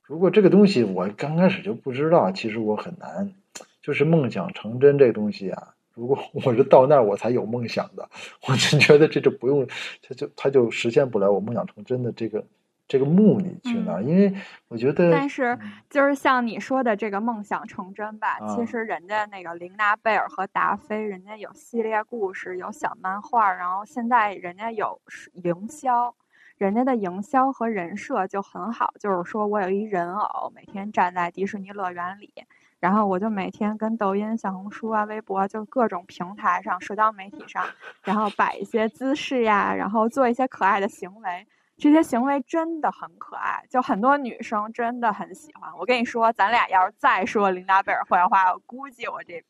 如果这个东西我刚开始就不知道，其实我很难，就是梦想成真这个东西啊。如果我是到那儿我才有梦想的，我就觉得这就不用，他就他就实现不了我梦想成真的这个。这个目的去哪？因为我觉得，但是就是像你说的这个梦想成真吧，其实人家那个琳娜贝尔和达菲，人家有系列故事，有小漫画，然后现在人家有营销，人家的营销和人设就很好。就是说我有一人偶，每天站在迪士尼乐园里，然后我就每天跟抖音、小红书啊、微博，就各种平台上、社交媒体上，然后摆一些姿势呀，然后做一些可爱的行为。这些行为真的很可爱，就很多女生真的很喜欢。我跟你说，咱俩要是再说琳达贝尔坏话，我估计我这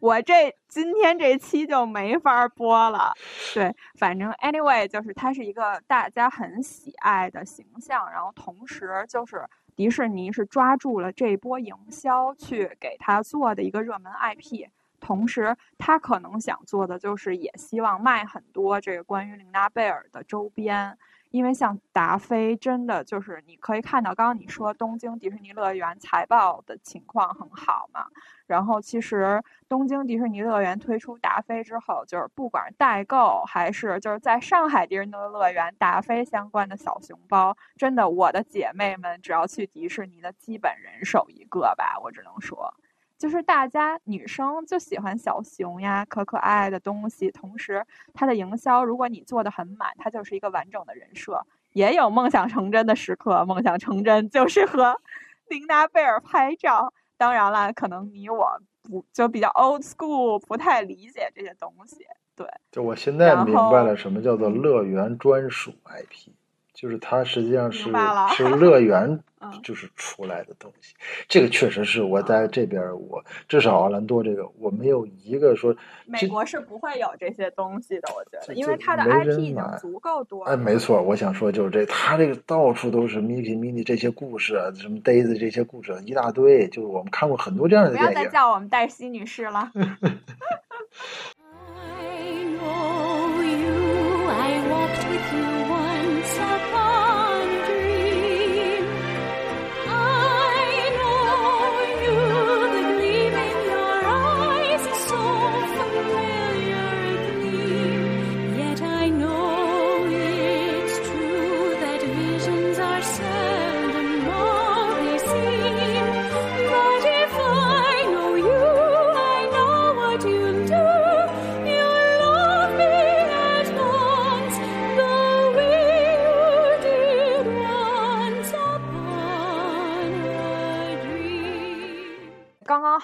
我这今天这期就没法播了。对，反正 anyway，就是它是一个大家很喜爱的形象，然后同时就是迪士尼是抓住了这波营销去给他做的一个热门 IP，同时他可能想做的就是也希望卖很多这个关于琳达贝尔的周边。因为像达菲，真的就是你可以看到，刚刚你说东京迪士尼乐园财报的情况很好嘛。然后其实东京迪士尼乐园推出达菲之后，就是不管代购还是就是在上海迪士尼乐园达菲相关的小熊包，真的我的姐妹们只要去迪士尼的基本人手一个吧，我只能说。就是大家女生就喜欢小熊呀，可可爱爱的东西。同时，它的营销，如果你做的很满，它就是一个完整的人设。也有梦想成真的时刻，梦想成真就是和 [laughs] 琳达贝尔拍照。当然了，可能你我不就比较 old school，不太理解这些东西。对，就我现在明白了什么叫做乐园专属 IP。就是它实际上是是 [laughs] 乐园，就是出来的东西。这个确实是我在这边，我至少奥兰多这个我没有一个说。美国是不会有这些东西的，我觉得，因为它的 IP 已经足够多。哎，没错，我想说就是这，它这个到处都是 Mickey、Minnie 这些故事，什么 Daisy 这些故事一大堆，就是我们看过很多这样的电影。不要再叫我们黛西女士了。[laughs]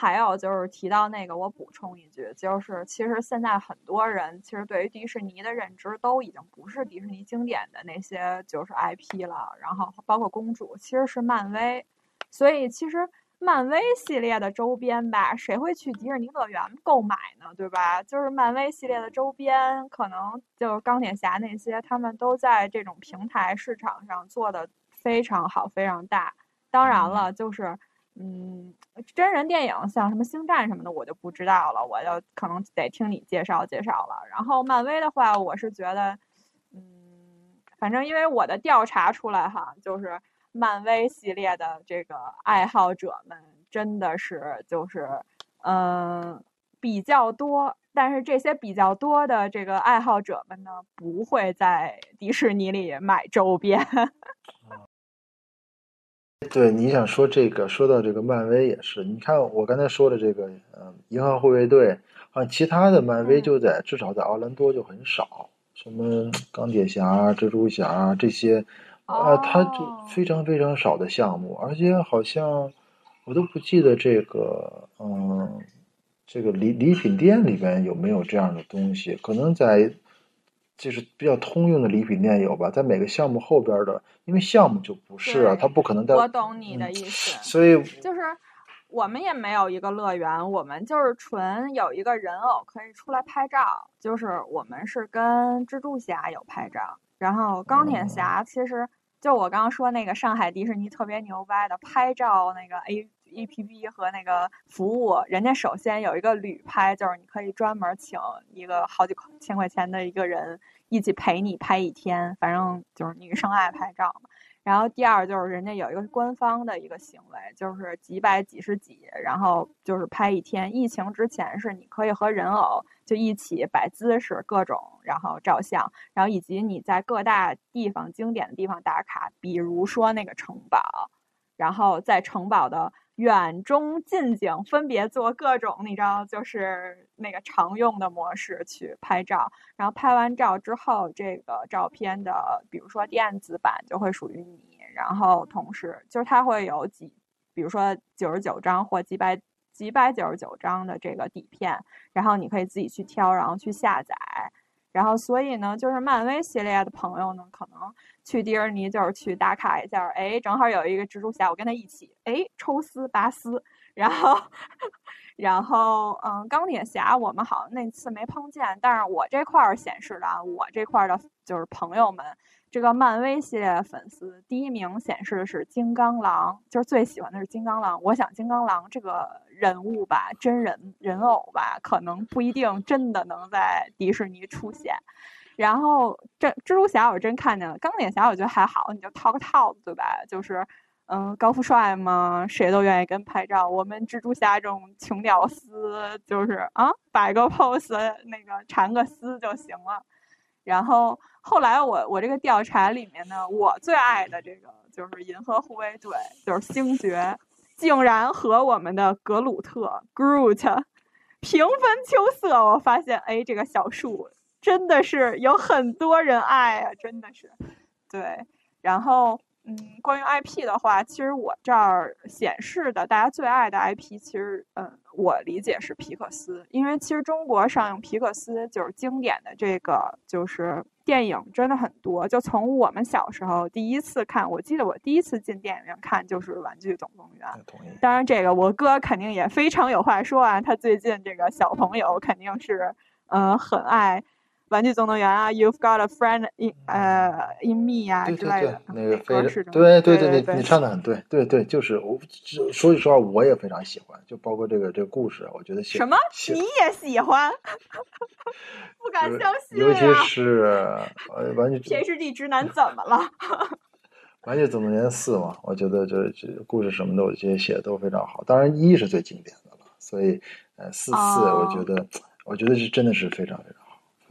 还有就是提到那个，我补充一句，就是其实现在很多人其实对于迪士尼的认知都已经不是迪士尼经典的那些就是 IP 了，然后包括公主，其实是漫威。所以其实漫威系列的周边吧，谁会去迪士尼乐园购买呢？对吧？就是漫威系列的周边，可能就是钢铁侠那些，他们都在这种平台市场上做的非常好，非常大。当然了，就是。嗯，真人电影像什么星战什么的，我就不知道了，我就可能得听你介绍介绍了。然后漫威的话，我是觉得，嗯，反正因为我的调查出来哈，就是漫威系列的这个爱好者们真的是就是嗯比较多，但是这些比较多的这个爱好者们呢，不会在迪士尼里买周边。[laughs] 对，你想说这个，说到这个漫威也是，你看我刚才说的这个，嗯，银河护卫队啊，其他的漫威就在至少在奥兰多就很少，什么钢铁侠、蜘蛛侠这些，啊，它就非常非常少的项目，而且好像我都不记得这个，嗯，这个礼礼品店里边有没有这样的东西？可能在就是比较通用的礼品店有吧，在每个项目后边的，因为项目就不是啊，它不可能在。我懂你的意思。所以就是我们也没有一个乐园，我们就是纯有一个人偶可以出来拍照，就是我们是跟蜘蛛侠有拍照，然后钢铁侠其实就我刚刚说那个上海迪士尼特别牛掰的拍照那个 A。A P P 和那个服务，人家首先有一个旅拍，就是你可以专门请一个好几千块钱的一个人一起陪你拍一天，反正就是女生爱拍照嘛。然后第二就是人家有一个官方的一个行为，就是几百几十几，然后就是拍一天。疫情之前是你可以和人偶就一起摆姿势各种，然后照相，然后以及你在各大地方经典的地方打卡，比如说那个城堡，然后在城堡的。远中近景分别做各种，你知道，就是那个常用的模式去拍照。然后拍完照之后，这个照片的，比如说电子版就会属于你。然后同时，就是它会有几，比如说九十九张或几百几百九十九张的这个底片，然后你可以自己去挑，然后去下载。然后，所以呢，就是漫威系列的朋友呢，可能去迪士尼就是去打卡一下，哎，正好有一个蜘蛛侠，我跟他一起，哎，抽丝拔丝，然后，[laughs] 然后，嗯，钢铁侠我们好像那次没碰见，但是我这块儿显示的，我这块儿的就是朋友们。这个漫威系列粉丝第一名显示的是金刚狼，就是最喜欢的是金刚狼。我想金刚狼这个人物吧，真人人偶吧，可能不一定真的能在迪士尼出现。然后这蜘蛛侠我真看见了，钢铁侠我觉得还好，你就套个套子对吧？就是嗯，高富帅嘛，谁都愿意跟拍照。我们蜘蛛侠这种穷屌丝，就是啊，摆个 pose，那个缠个丝就行了。然后后来我我这个调查里面呢，我最爱的这个就是银河护卫队，就是星爵，竟然和我们的格鲁特 Groot 平分秋色。我发现，哎，这个小树真的是有很多人爱啊，真的是，对。然后，嗯，关于 IP 的话，其实我这儿显示的大家最爱的 IP，其实，嗯。我理解是皮克斯，因为其实中国上映皮克斯就是经典的这个就是电影真的很多。就从我们小时候第一次看，我记得我第一次进电影院看就是《玩具总动员》。当然，这个我哥肯定也非常有话说啊，他最近这个小朋友肯定是嗯很爱。玩具总动员啊，You've got a friend in 呃 in me 啊之类的，那个非常对对对，你你唱的很对，对对，就是我说句实话，我也非常喜欢，就包括这个这个故事，我觉得写什么你也喜欢，[laughs] 不敢相信，尤其是呃玩具 PhD 直男怎么了？[laughs] 玩具总动员四嘛，我觉得这这故事什么的，我觉得写的都非常好。当然一是最经典的了，所以呃四四，我觉得我觉得是真的是非常非常。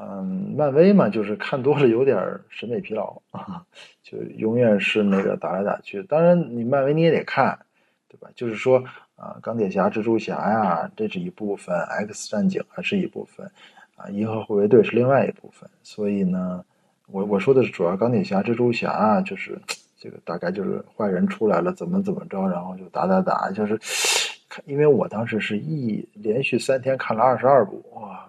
嗯，漫威嘛，就是看多了有点审美疲劳啊，就永远是那个打来打去。当然，你漫威你也得看，对吧？就是说啊，钢铁侠、蜘蛛侠呀，这是一部分；X 战警还是一部分，啊，银河护卫队是另外一部分。所以呢，我我说的是主要钢铁侠、蜘蛛侠啊，就是这个大概就是坏人出来了，怎么怎么着，然后就打打打，就是因为我当时是一连续三天看了二十二部，哇！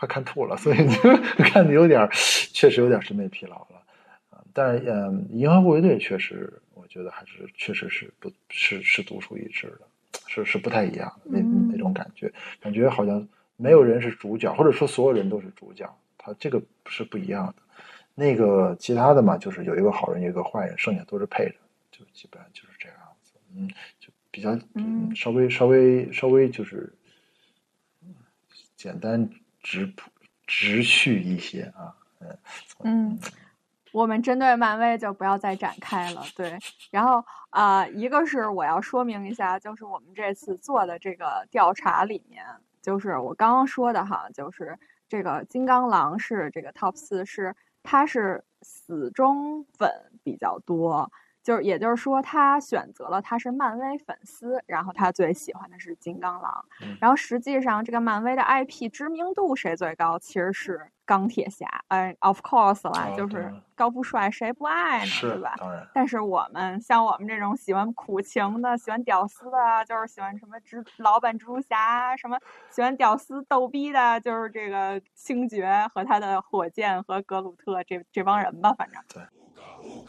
快看吐了，所以就 [laughs] 看的有点，确实有点审美疲劳了啊。但是，嗯，银河护卫队确实，我觉得还是确实是不是是独树一帜的，是是不太一样的那那种感觉，感觉好像没有人是主角，或者说所有人都是主角，他这个是不一样的。那个其他的嘛，就是有一个好人，有一个坏人，剩下都是配的，就基本上就是这样子。嗯，就比较嗯稍微稍微稍微就是简单。直朴直叙一些啊，嗯嗯，我们针对漫威就不要再展开了，对。然后啊，一个是我要说明一下，就是我们这次做的这个调查里面，就是我刚刚说的哈，就是这个金刚狼是这个 top 四，是它是死忠粉比较多。就是，也就是说，他选择了他是漫威粉丝，然后他最喜欢的是金刚狼。然后实际上，这个漫威的 IP 知名度谁最高？其实是钢铁侠。哎，of course 啦，就是高富帅谁不爱呢？对吧？但是我们像我们这种喜欢苦情的、喜欢屌丝的，就是喜欢什么蜘老板蜘蛛侠，什么喜欢屌丝逗逼的，就是这个星爵和他的火箭和格鲁特这这帮人吧，反正。对。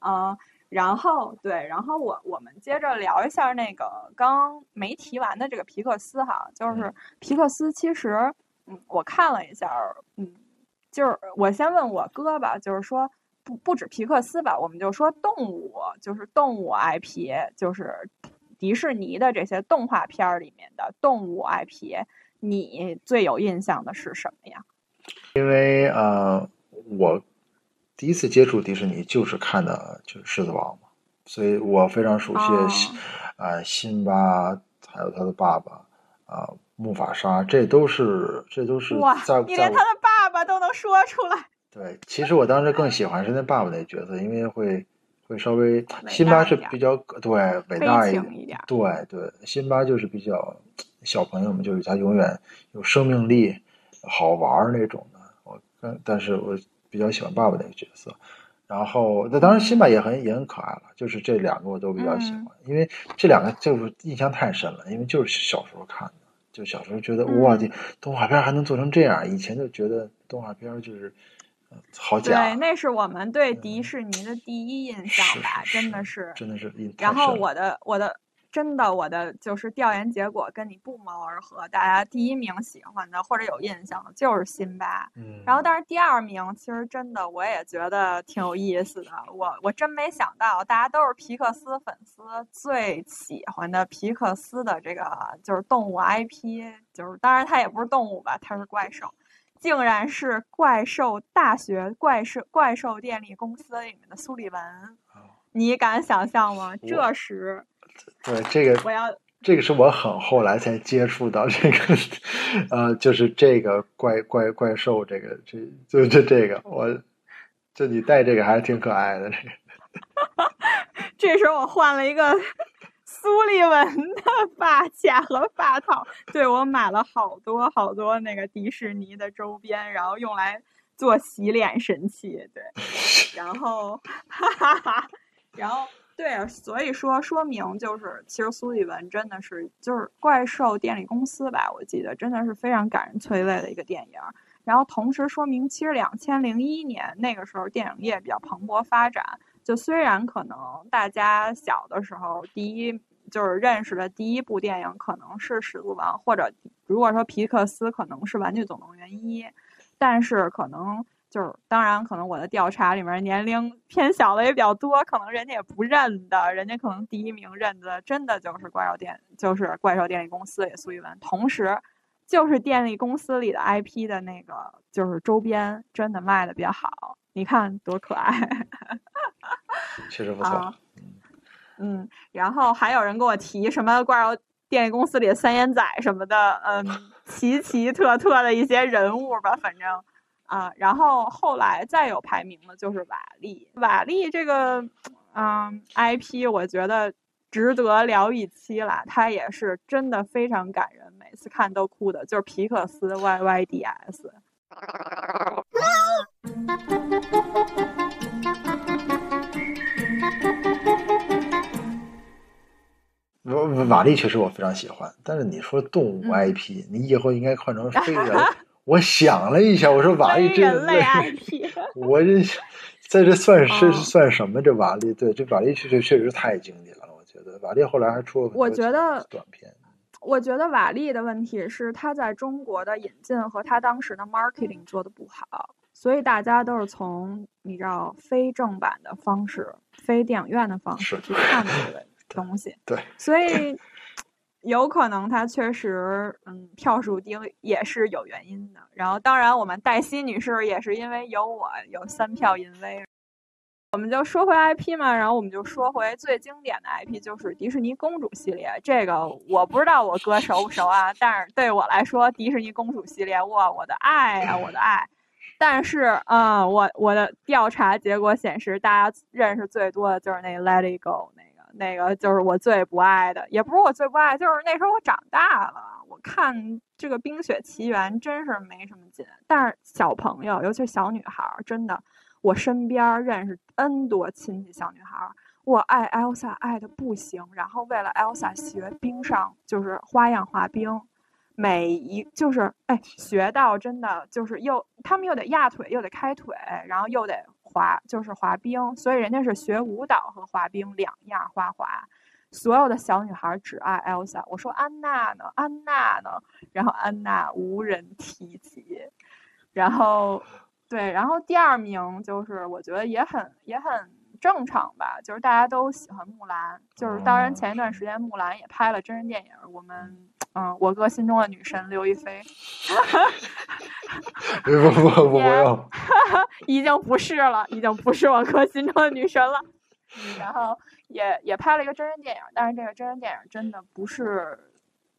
嗯，然后对，然后我我们接着聊一下那个刚没提完的这个皮克斯哈，就是皮克斯其实，嗯，我看了一下，嗯，就是我先问我哥吧，就是说不不止皮克斯吧，我们就说动物，就是动物 IP，就是迪士尼的这些动画片儿里面的动物 IP，你最有印象的是什么呀？因为呃，我第一次接触迪士尼就是看的就是《狮子王》嘛，所以我非常熟悉啊辛巴，还有他的爸爸啊木法沙，这都是这都是哇，在你连他的爸爸都能说出来。对，其实我当时更喜欢是那爸爸那角色，因为会会稍微辛巴是比较对伟大一点，对对，辛巴就是比较小朋友们，就是他永远有生命力，好玩那种的。我但但是我比较喜欢爸爸那个角色，然后那当然辛巴也很也很可爱了，就是这两个我都比较喜欢，因为这两个就是印象太深了，因为就是小时候看的，就小时候觉得哇，这动画片还能做成这样，以前就觉得动画片就是。好假！对，那是我们对迪士尼的第一印象吧，真的是，真的是。然后我的我的真的我的就是调研结果跟你不谋而合，大家第一名喜欢的或者有印象的就是辛巴。嗯。然后，但是第二名其实真的我也觉得挺有意思的，我我真没想到大家都是皮克斯粉丝，最喜欢的皮克斯的这个就是动物 IP，就是当然它也不是动物吧，它是怪兽。竟然是怪兽大学怪兽怪兽电力公司里面的苏利文，你敢想象吗？这时，对这个我要这个是我很后来才接触到这个，呃，就是这个怪怪怪兽，这个这就这这个我，就你戴这个还是挺可爱的这个。[laughs] 这时候我换了一个。苏利文的发卡和发套，对我买了好多好多那个迪士尼的周边，然后用来做洗脸神器。对，[laughs] 然后，哈哈哈，然后对，所以说说明就是，其实苏立文真的是就是怪兽电力公司吧？我记得真的是非常感人催泪的一个电影。然后同时说明，其实两千零一年那个时候电影业比较蓬勃发展。就虽然可能大家小的时候第一。就是认识的第一部电影可能是《始祖王》，或者如果说皮克斯可能是《玩具总动员一》，但是可能就是当然可能我的调查里面年龄偏小的也比较多，可能人家也不认的，人家可能第一名认的真的就是怪兽电，就是怪兽电力公司里苏一文，同时就是电力公司里的 IP 的那个就是周边真的卖的比较好，你看多可爱，[laughs] 确实不错。嗯，然后还有人给我提什么怪兽电力公司里的三眼仔什么的，嗯，[laughs] 奇奇特特的一些人物吧，反正啊，然后后来再有排名的就是瓦力，瓦力这个嗯 IP，我觉得值得聊一期了，它也是真的非常感人，每次看都哭的，就是皮克斯 YYDS。瓦力确实我非常喜欢，但是你说动物 IP，你以后应该换成 [laughs] 飞人，我想了一下，我说瓦力这人类 IP，[laughs] 我这在这算是算什么？这瓦力对这瓦力确确确实太经典了，我觉得瓦力后来还出了我觉得短片。我觉得瓦力的问题是他在中国的引进和他当时的 marketing 做的不好，所以大家都是从你知道非正版的方式、非电影院的方式去看这个东西。对，所以 [laughs] 有可能他确实嗯票数低也是有原因的。然后当然我们黛西女士也是因为有我有三票淫威。我们就说回 IP 嘛，然后我们就说回最经典的 IP，就是迪士尼公主系列。这个我不知道我哥熟不熟啊，但是对我来说，迪士尼公主系列，哇，我的爱呀，我的爱！但是，嗯，我我的调查结果显示，大家认识最多的就是那 Let It Go，那个就是我最不爱的，也不是我最不爱，就是那时候我长大了，我看这个《冰雪奇缘》真是没什么劲。但是小朋友，尤其是小女孩，真的。我身边认识 N 多亲戚小女孩，我爱 Elsa 爱的不行，然后为了 Elsa 学冰上就是花样滑冰，每一就是哎学到真的就是又他们又得压腿又得开腿，然后又得滑就是滑冰，所以人家是学舞蹈和滑冰两样花滑。所有的小女孩只爱 Elsa，我说安娜呢？安娜呢？然后安娜无人提及，然后。对，然后第二名就是我觉得也很也很正常吧，就是大家都喜欢木兰，就是当然前一段时间木兰也拍了真人电影，我们嗯，我哥心中的女神刘亦菲，[laughs] 不不不不用，已经不是了，已经不是我哥心中的女神了，然后也也拍了一个真人电影，但是这个真人电影真的不是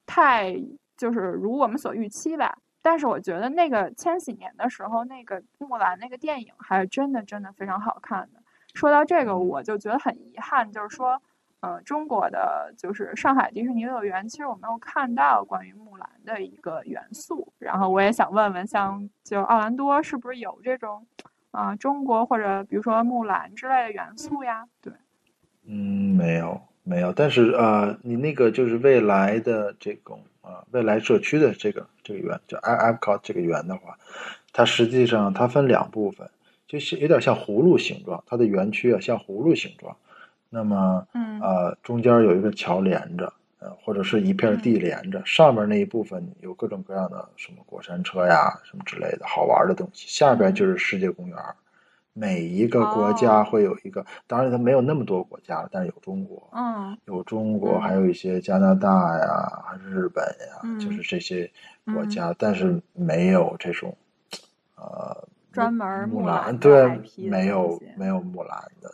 太就是如我们所预期吧。但是我觉得那个千禧年的时候，那个木兰那个电影还是真的真的非常好看的。说到这个，我就觉得很遗憾，就是说，呃，中国的就是上海迪士尼乐园，其实我没有看到关于木兰的一个元素。然后我也想问问，像就奥兰多是不是有这种啊中国或者比如说木兰之类的元素呀？对，嗯，没有没有。但是呃，你那个就是未来的这种。啊，未来社区的这个这个园叫 i i p c o 这个园的话，它实际上它分两部分，就是有点像葫芦形状，它的园区啊像葫芦形状。那么，嗯，呃，中间有一个桥连着，呃，或者是一片地连着，上面那一部分有各种各样的什么过山车呀，什么之类的好玩的东西，下边就是世界公园。每一个国家会有一个，当然它没有那么多国家了，但是有中国，嗯，有中国，还有一些加拿大呀，还是日本呀，就是这些国家，但是没有这种，呃，专门木兰，对，没有没有木兰的，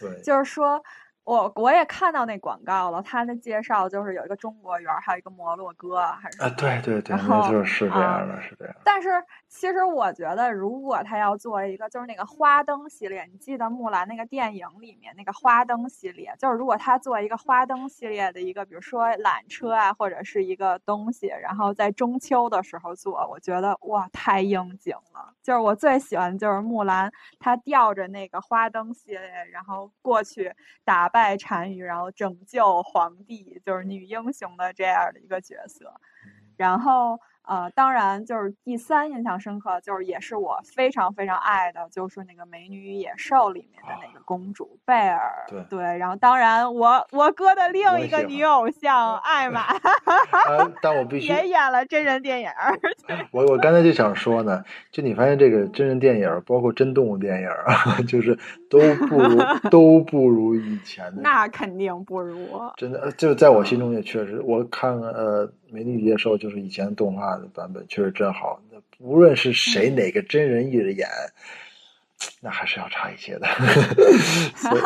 对，就是说。我我也看到那广告了，他的介绍就是有一个中国园，还有一个摩洛哥，还是啊，对对对，那就是这样的，是这样。但是其实我觉得，如果他要做一个，就是那个花灯系列，你记得木兰那个电影里面那个花灯系列，就是如果他做一个花灯系列的一个，比如说缆车啊，或者是一个东西，然后在中秋的时候做，我觉得哇，太应景了。就是我最喜欢就是木兰，她吊着那个花灯系列，然后过去打。败单于，然后拯救皇帝，就是女英雄的这样的一个角色，然后。呃，当然，就是第三印象深刻，就是也是我非常非常爱的，就是那个《美女与野兽》里面的那个公主贝尔。对对，然后当然，我我哥的另一个女偶像艾玛，[laughs] 但我 [laughs] 必须也演了真人电影。[laughs] 我我刚才就想说呢，就你发现这个真人电影，包括真动物电影啊，就是都不如都不如以前的。[laughs] 那肯定不如。真的，就在我心中也确实，我看呃。美女与野兽就是以前动画的版本，确实真好。那无论是谁哪个真人艺人演，那还是要差一些的。[laughs] 所以，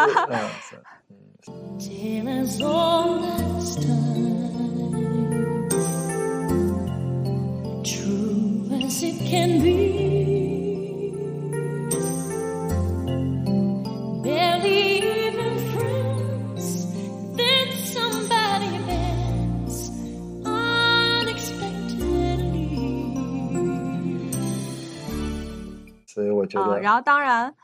嗯。所以我觉得，然后当然，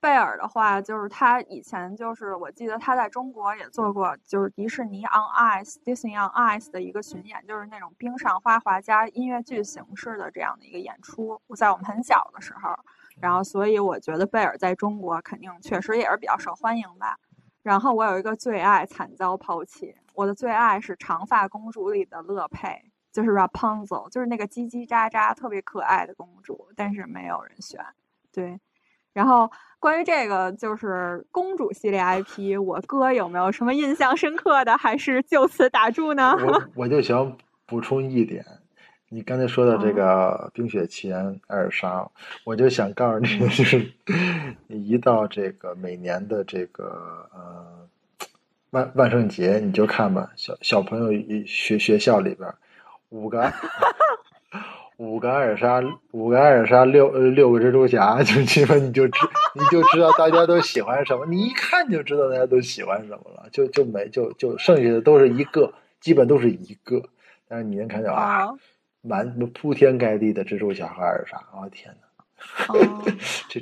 贝尔的话，就是他以前就是我记得他在中国也做过，就是迪士尼 on ice、Disney on ice 的一个巡演，就是那种冰上花滑加音乐剧形式的这样的一个演出。在我们很小的时候，然后所以我觉得贝尔在中国肯定确实也是比较受欢迎吧。然后我有一个最爱惨遭抛弃，我的最爱是长发公主里的乐佩，就是 Rapunzel，就是那个叽叽喳喳特别可爱的公主，但是没有人选。对，然后。关于这个就是公主系列 IP，我哥有没有什么印象深刻的？还是就此打住呢？我我就想补充一点，你刚才说的这个《冰雪奇缘》艾尔莎，我就想告诉你，就是 [laughs] 一到这个每年的这个呃万万圣节，你就看吧，小小朋友学学校里边五个。[laughs] 五个艾尔莎，五个艾尔莎，六呃六个蜘蛛侠，就基本你就知你就知道大家都喜欢什么，你一看就知道大家都喜欢什么了，就就没就就剩下的都是一个，基本都是一个，但是你能看到啊，满铺天盖地的蜘蛛侠和艾尔莎，我天哪！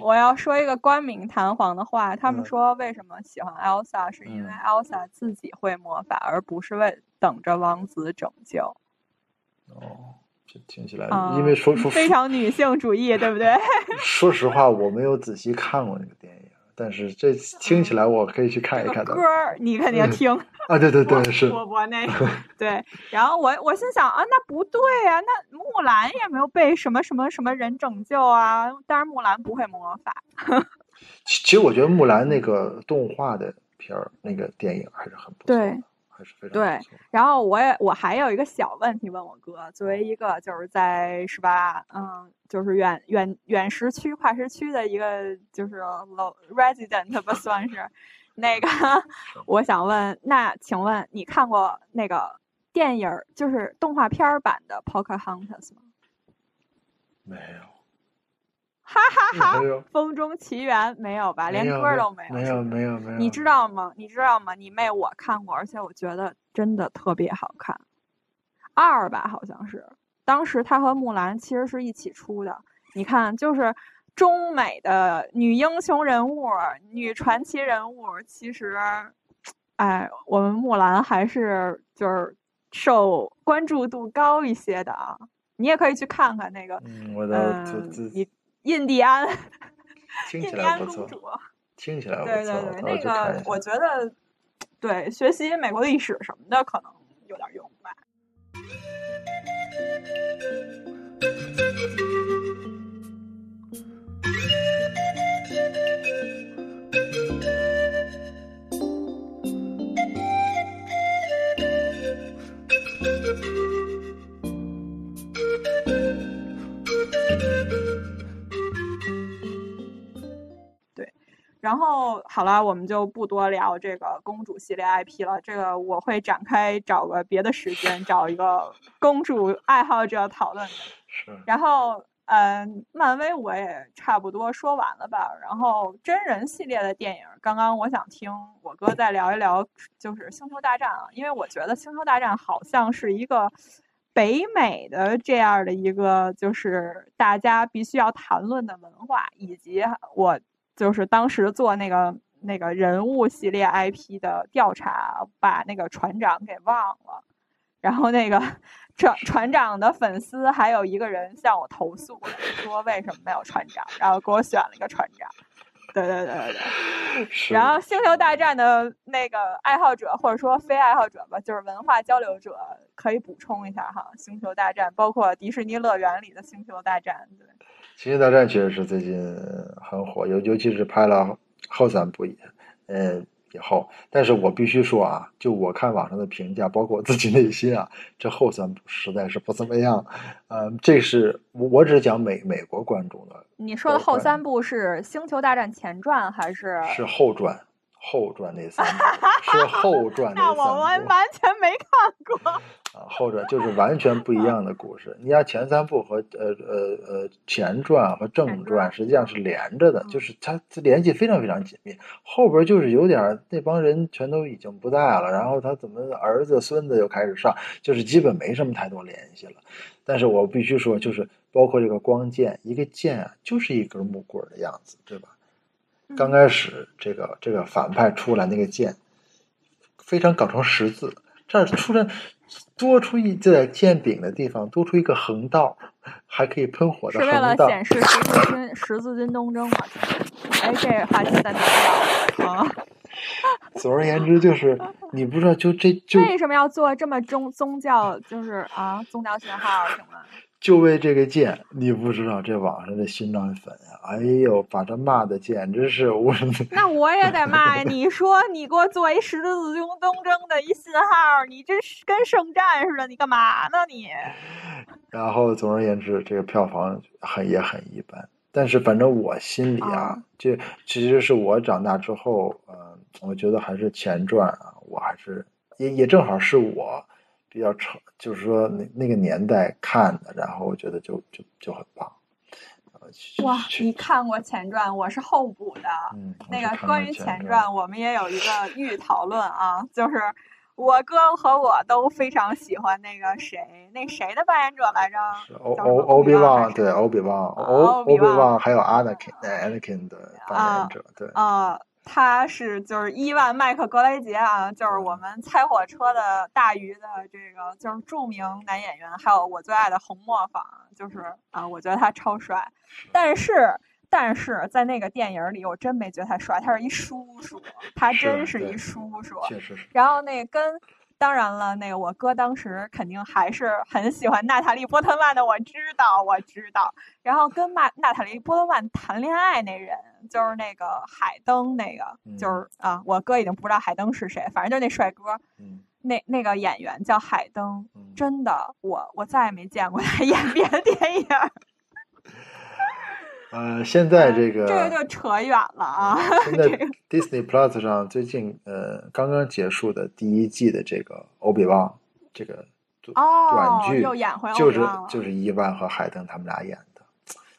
我要说一个冠冕堂皇的话，他们说为什么喜欢 Elsa，是因为 Elsa 自己会魔法，而不是为等着王子拯救。哦。这听起来，因为说说非常女性主义，对不对？[laughs] 说实话，我没有仔细看过那个电影，但是这听起来我可以去看一看的。歌你肯定听啊！对对对，是。我我那个对，然后我我心想啊，那不对啊，那木兰也没有被什么什么什么人拯救啊，当然木兰不会魔法。其实我觉得木兰那个动画的片儿，那个电影还是很不错。对。对，然后我也我还有一个小问题问我哥，作为一个就是在是吧，嗯，就是远远远时区跨时区的一个就是 low resident 吧算是，那个 [laughs] 我想问，那请问你看过那个电影就是动画片版的 Pocahontas 吗？没有。哈哈哈！风中奇缘没有吧？连歌都没有。没有没有没有。你知道吗？你知道吗？你妹我看过，而且我觉得真的特别好看。二吧，好像是。当时他和木兰其实是一起出的。你看，就是中美的女英雄人物、女传奇人物，其实，哎，我们木兰还是就是受关注度高一些的啊。你也可以去看看那个。嗯，我的你。印第安，听起来公主。听起来不错。对对对，那个我觉得，对学习美国历史什么的可能有点用吧。然后好了，我们就不多聊这个公主系列 IP 了。这个我会展开找个别的时间，找一个公主爱好者讨论的。是。然后，嗯，漫威我也差不多说完了吧。然后真人系列的电影，刚刚我想听我哥再聊一聊，就是《星球大战》啊，因为我觉得《星球大战》好像是一个北美的这样的一个，就是大家必须要谈论的文化，以及我。就是当时做那个那个人物系列 IP 的调查，把那个船长给忘了，然后那个船船长的粉丝还有一个人向我投诉，说为什么没有船长，然后给我选了一个船长。对对对对对。然后星球大战的那个爱好者或者说非爱好者吧，就是文化交流者，可以补充一下哈。星球大战包括迪士尼乐园里的星球大战，对。星球大战确实是最近很火，尤尤其是拍了后三部，嗯，以后。但是我必须说啊，就我看网上的评价，包括我自己内心啊，这后三部实在是不怎么样。嗯，这是我我只讲美美国观众的。你说的后三部是《星球大战前传》还是？是后传。后传那三部是后传那三部，[laughs] 那我完完全没看过啊。后者就是完全不一样的故事。你像前三部和呃呃呃前传和正传实际上是连着的，就是它联系非常非常紧密。后边就是有点那帮人全都已经不在了，然后他怎么儿子孙子又开始上，就是基本没什么太多联系了。但是我必须说，就是包括这个光剑，一个剑啊，就是一根木棍的样子，对吧？刚开始这个这个反派出来那个剑，非常搞成十字，这儿出来多出一在见顶的地方多出一个横道，还可以喷火的是为了。显示十字军 [laughs] 十字军东征嘛？哎，这话题咱聊聊啊。[laughs] 总而言之，就是你不知道，就这就为什么要做这么宗宗教，就是啊宗教信号什么？就为这个剑，你不知道这网上的心肠粉啊，哎呦，把这骂的简直是我。那我也得骂呀！你说你给我做一十字军东征的一信号，你这是跟圣战似的，你干嘛呢你？然后总而言之，这个票房很也很一般。但是反正我心里啊，哦这其实是我长大之后，嗯、我觉得还是前传啊，我还是也也正好是我比较成，就是说那那个年代看的，然后我觉得就就就很棒。哇，你看过前传，我是后补的。嗯，那个关于前传，我们也有一个 [laughs] 预讨论啊，就是我哥和我都非常喜欢那个谁，那谁的扮演者来着？是欧欧欧比旺，对欧比旺，欧欧欧比旺还有 Anakin，呃 Anakin 的扮演者，对，呃，他是就是伊万麦克格雷杰啊，就是我们猜火车的大鱼的这个就是著名男演员，还有我最爱的红磨坊，就是啊、我觉得他超帅，但是。但是在那个电影里，我真没觉得他帅，他是一叔叔，他真是一叔叔。确实。然后那跟，当然了，那个我哥当时肯定还是很喜欢娜塔莉波特曼的，我知道，我知道。然后跟娜娜塔莉波特曼谈恋爱那人，就是那个海登，那个就是啊，我哥已经不知道海登是谁，反正就那帅哥，嗯那那个演员叫海登，嗯，真的，我我再也没见过他 [laughs] 演别的电影儿。呃，现在这个这个就扯远了啊。[laughs] 现在 Disney Plus 上最近呃刚刚结束的第一季的这个欧比旺这个短哦短剧，又演回就是欧比旺了就是伊万和海登他们俩演的，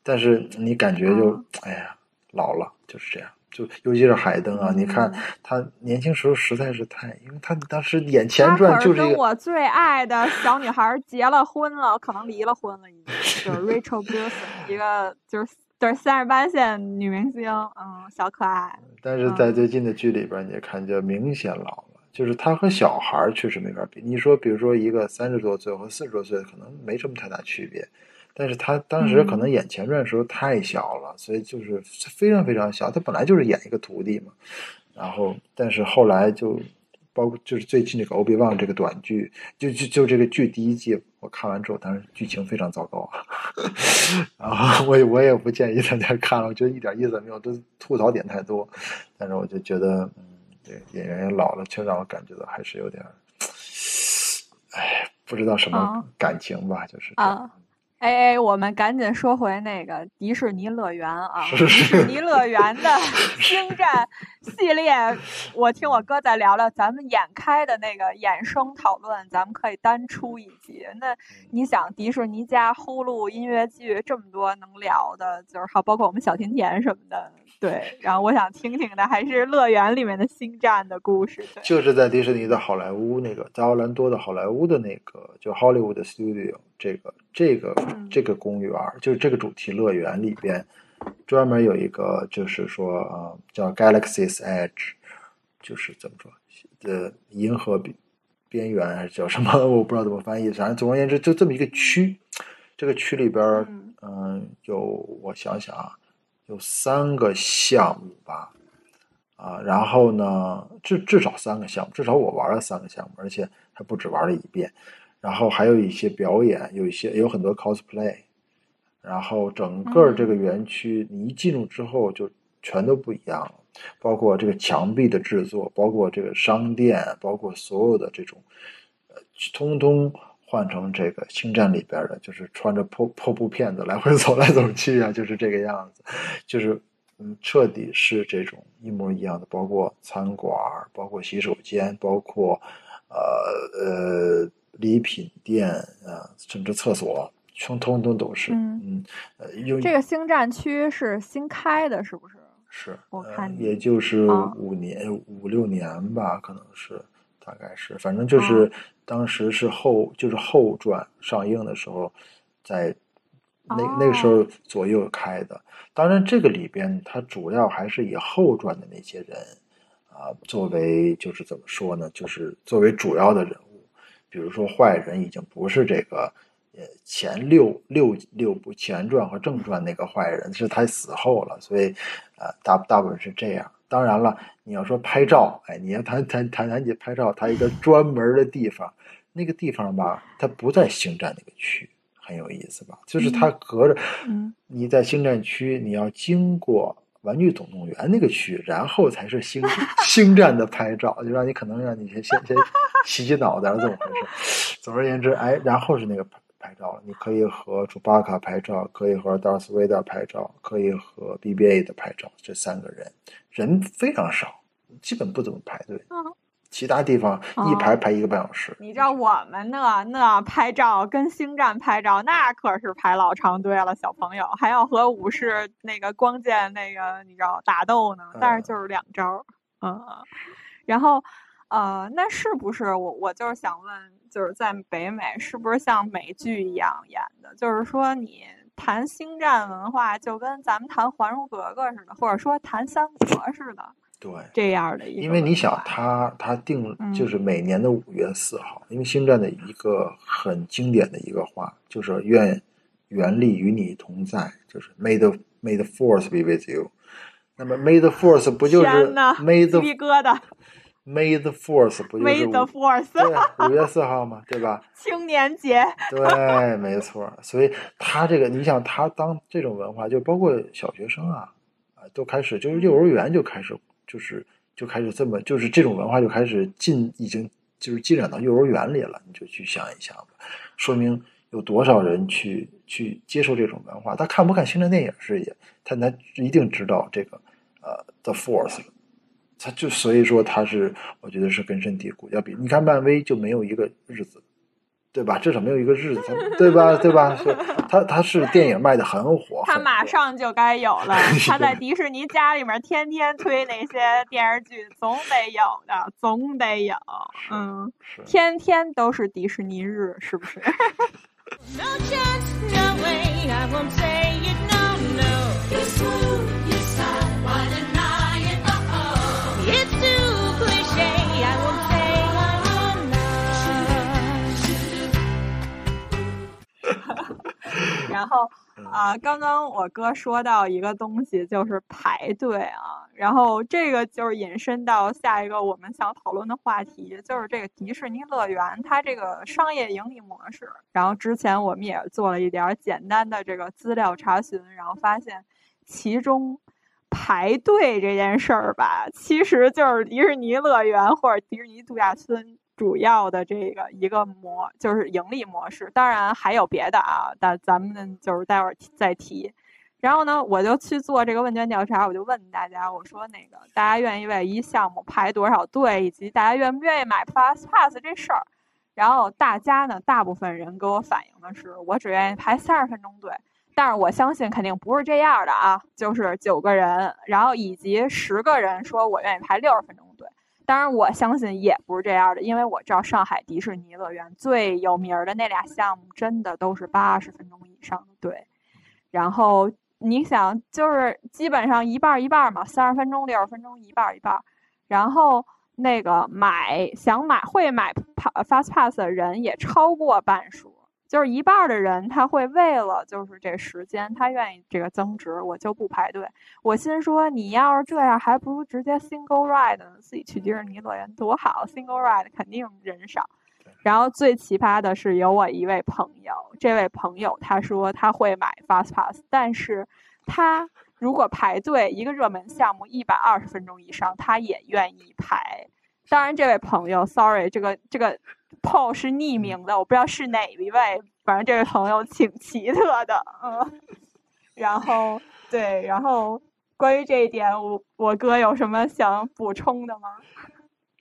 但是你感觉就、嗯哎呀老了，就是这样。就尤其是海登啊，你看嗯他年轻时候实在是太，因为他当时演前传就是跟我最爱的小女孩结了婚了，可能离了婚了已经，就是 [laughs] Rachel Bilson，一个就是就是三十八线女明星，嗯，小可爱。但是在嗯最近的剧里边，你也看就明显老了，就是她和小孩儿确实没法比。你说，比如说一个三十多岁和四十多岁，可能没什么太大区别，但是她当时可嗯能演前传的时候太小了，所以就是非常非常小。她本来就是演一个徒弟嘛，然后但是后来就包括就是最近这个欧比旺这个短剧，就就就这个剧第一季我看完之后，当时剧情非常糟糕啊，然 [laughs] 后我也我也不建议大家看了，我觉得一点意思也没有，都吐槽点太多。但是我就觉得，嗯，这个演员也老了，却让我感觉到还是有点儿，哎，不知道什么啊感情吧，就是啊哎哎，我们赶紧说回那个迪士尼乐园啊！迪士尼乐园的 [laughs] 星战系列，我听我哥再聊聊咱们眼开的那个衍生讨论，咱们可以单出一集。那你想，迪士尼加呼噜音乐剧这么多能聊的，就是好包括我们小甜甜什么的，对。然后我想听听的还是乐园里面的星战的故事，对。就是在迪士尼的好莱坞那个，在奥兰多的好莱坞的那个，就 Hollywood Studio 这个这个嗯这个公园，就是这个主题乐园里边，专门有一个，就是说呃，叫 Galaxy's Edge，就是怎么说，呃，银河边边缘还是叫什么，[laughs] 我不知道怎么翻译，反正总而言之，就这么一个区，这个区里边，嗯嗯、有我想想啊，有三个项目吧，啊，然后呢，至至少三个项目，至少我玩了三个项目，而且还不止玩了一遍。然后还有一些表演，有一些有很多 cosplay，然后整个这个园区你一进入之后就全都不一样了，包括这个墙壁的制作，包括这个商店，包括所有的这种，呃，通通换成这个星战里边的，就是穿着破破布片子来回走来走去啊，就是这个样子，就是嗯，彻底是这种一模一样的，包括餐馆，包括洗手间，包括呃呃礼品店啊、甚至厕所，通通通都是，嗯嗯，呃，用这个星战区是新开的，是不是？是，呃我看你也就是啊五年、五六年吧，可能是，大概是，反正就是啊当时是后就是后传上映的时候，在那那个时候左右开的。当然，这个里边它主要还是以后传的那些人啊作为，就是怎么说呢？就是作为主要的人物。比如说，坏人已经不是这个呃前六六六部前传和正传那个坏人，是他死后了。所以，呃，大大部分是这样。当然了，你要说拍照，哎，你要谈谈谈谈起拍照，它一个专门的地方，那个地方吧，它不在星战那个区。很有意思吧？就是它隔着，你在星战区，你要经过玩具总动员那个区，然后才是星星战的拍照，就让你可能让你先先先洗洗脑袋，怎么回事？总而言之，哎，然后是那个拍拍照。你可以和楚巴卡拍照，可以和达斯维达拍照，可以和 BBA 的拍照。这三个人人非常少，基本不怎么排队。其他地方一排排一个半小时。你知道我们那那拍照跟星战拍照，那可是排老长队了，小朋友还要和武士那个光剑那个你知道打斗呢，但是就是两招，嗯，然后呃，那是不是我我就是想问，就是在北美是不是像美剧一样演的？就是说你谈星战文化，就跟咱们谈《还珠格格》似的，或者说谈三国似的。对，这样的，因为你想，他他定就是每年的五月四号，因为星战的一个很经典的一个话，就是愿原力与你同在，就是 May the May the Force be with you。那么 May the Force 不就是 May the 疙瘩 May the Force 不就是 May the Force 对 [laughs] 五月四号嘛，对吧？青年节。对，没错。所以他这个，你想他当这种文化，就包括小学生啊啊，都开始就是幼儿园就开始。就是就开始这么，就是这种文化就开始进，已经就是进展到幼儿园里了。你就去想一想吧，说明有多少人去去接受这种文化。他看不看星战电影是也，他他一定知道这个呃 The Force，了他就所以说他是我觉得是根深蒂固。要比你看漫威就没有一个日子。对吧？至少没有一个日子，对吧？[laughs] 对吧？是，他他是电影卖的很火，他马上就该有了。[laughs] 他在迪士尼家里面天天推那些电视剧，总得有的，总得有。嗯，天天都是迪士尼日，是不是？[laughs] 然后啊，刚刚我哥说到一个东西，就是排队啊。然后这个就是引申到下一个我们想讨论的话题，就是这个迪士尼乐园它这个商业盈利模式。然后之前我们也做了一点简单的这个资料查询，然后发现其中排队这件事儿吧，其实就是迪士尼乐园或者迪士尼度假村。主要的这个一个模就是盈利模式，当然还有别的啊，但咱们就是待会儿再提。然后呢，我就去做这个问卷调查，我就问大家，我说那个大家愿意为一项目排多少队，以及大家愿不愿意买 plus Pass 这事儿。然后大家呢，大部分人给我反映的是，我只愿意排三十分钟队。但是我相信肯定不是这样的啊，就是九个人，然后以及十个人说我愿意排六十分钟。当然，我相信也不是这样的，因为我知道上海迪士尼乐园最有名的那俩项目，真的都是八十分钟以上的队。然后你想，就是基本上一半一半嘛，三十分钟、六十分钟，一半一半。然后那个买想买会买 Fast Pass 的人也超过半数。就是一半的人，他会为了就是这时间，他愿意这个增值，我就不排队。我心说，你要是这样，还不如直接 single ride 呢自己去迪士尼乐园多好。single ride 肯定人少。然后最奇葩的是，有我一位朋友，这位朋友他说他会买 fast pass，但是他如果排队一个热门项目一百二十分钟以上，他也愿意排。当然，这位朋友，sorry，这个这个。Paul 是匿名的，我不知道是哪一位，反正这位朋友挺奇特的，嗯。然后对，然后关于这一点，我我哥有什么想补充的吗？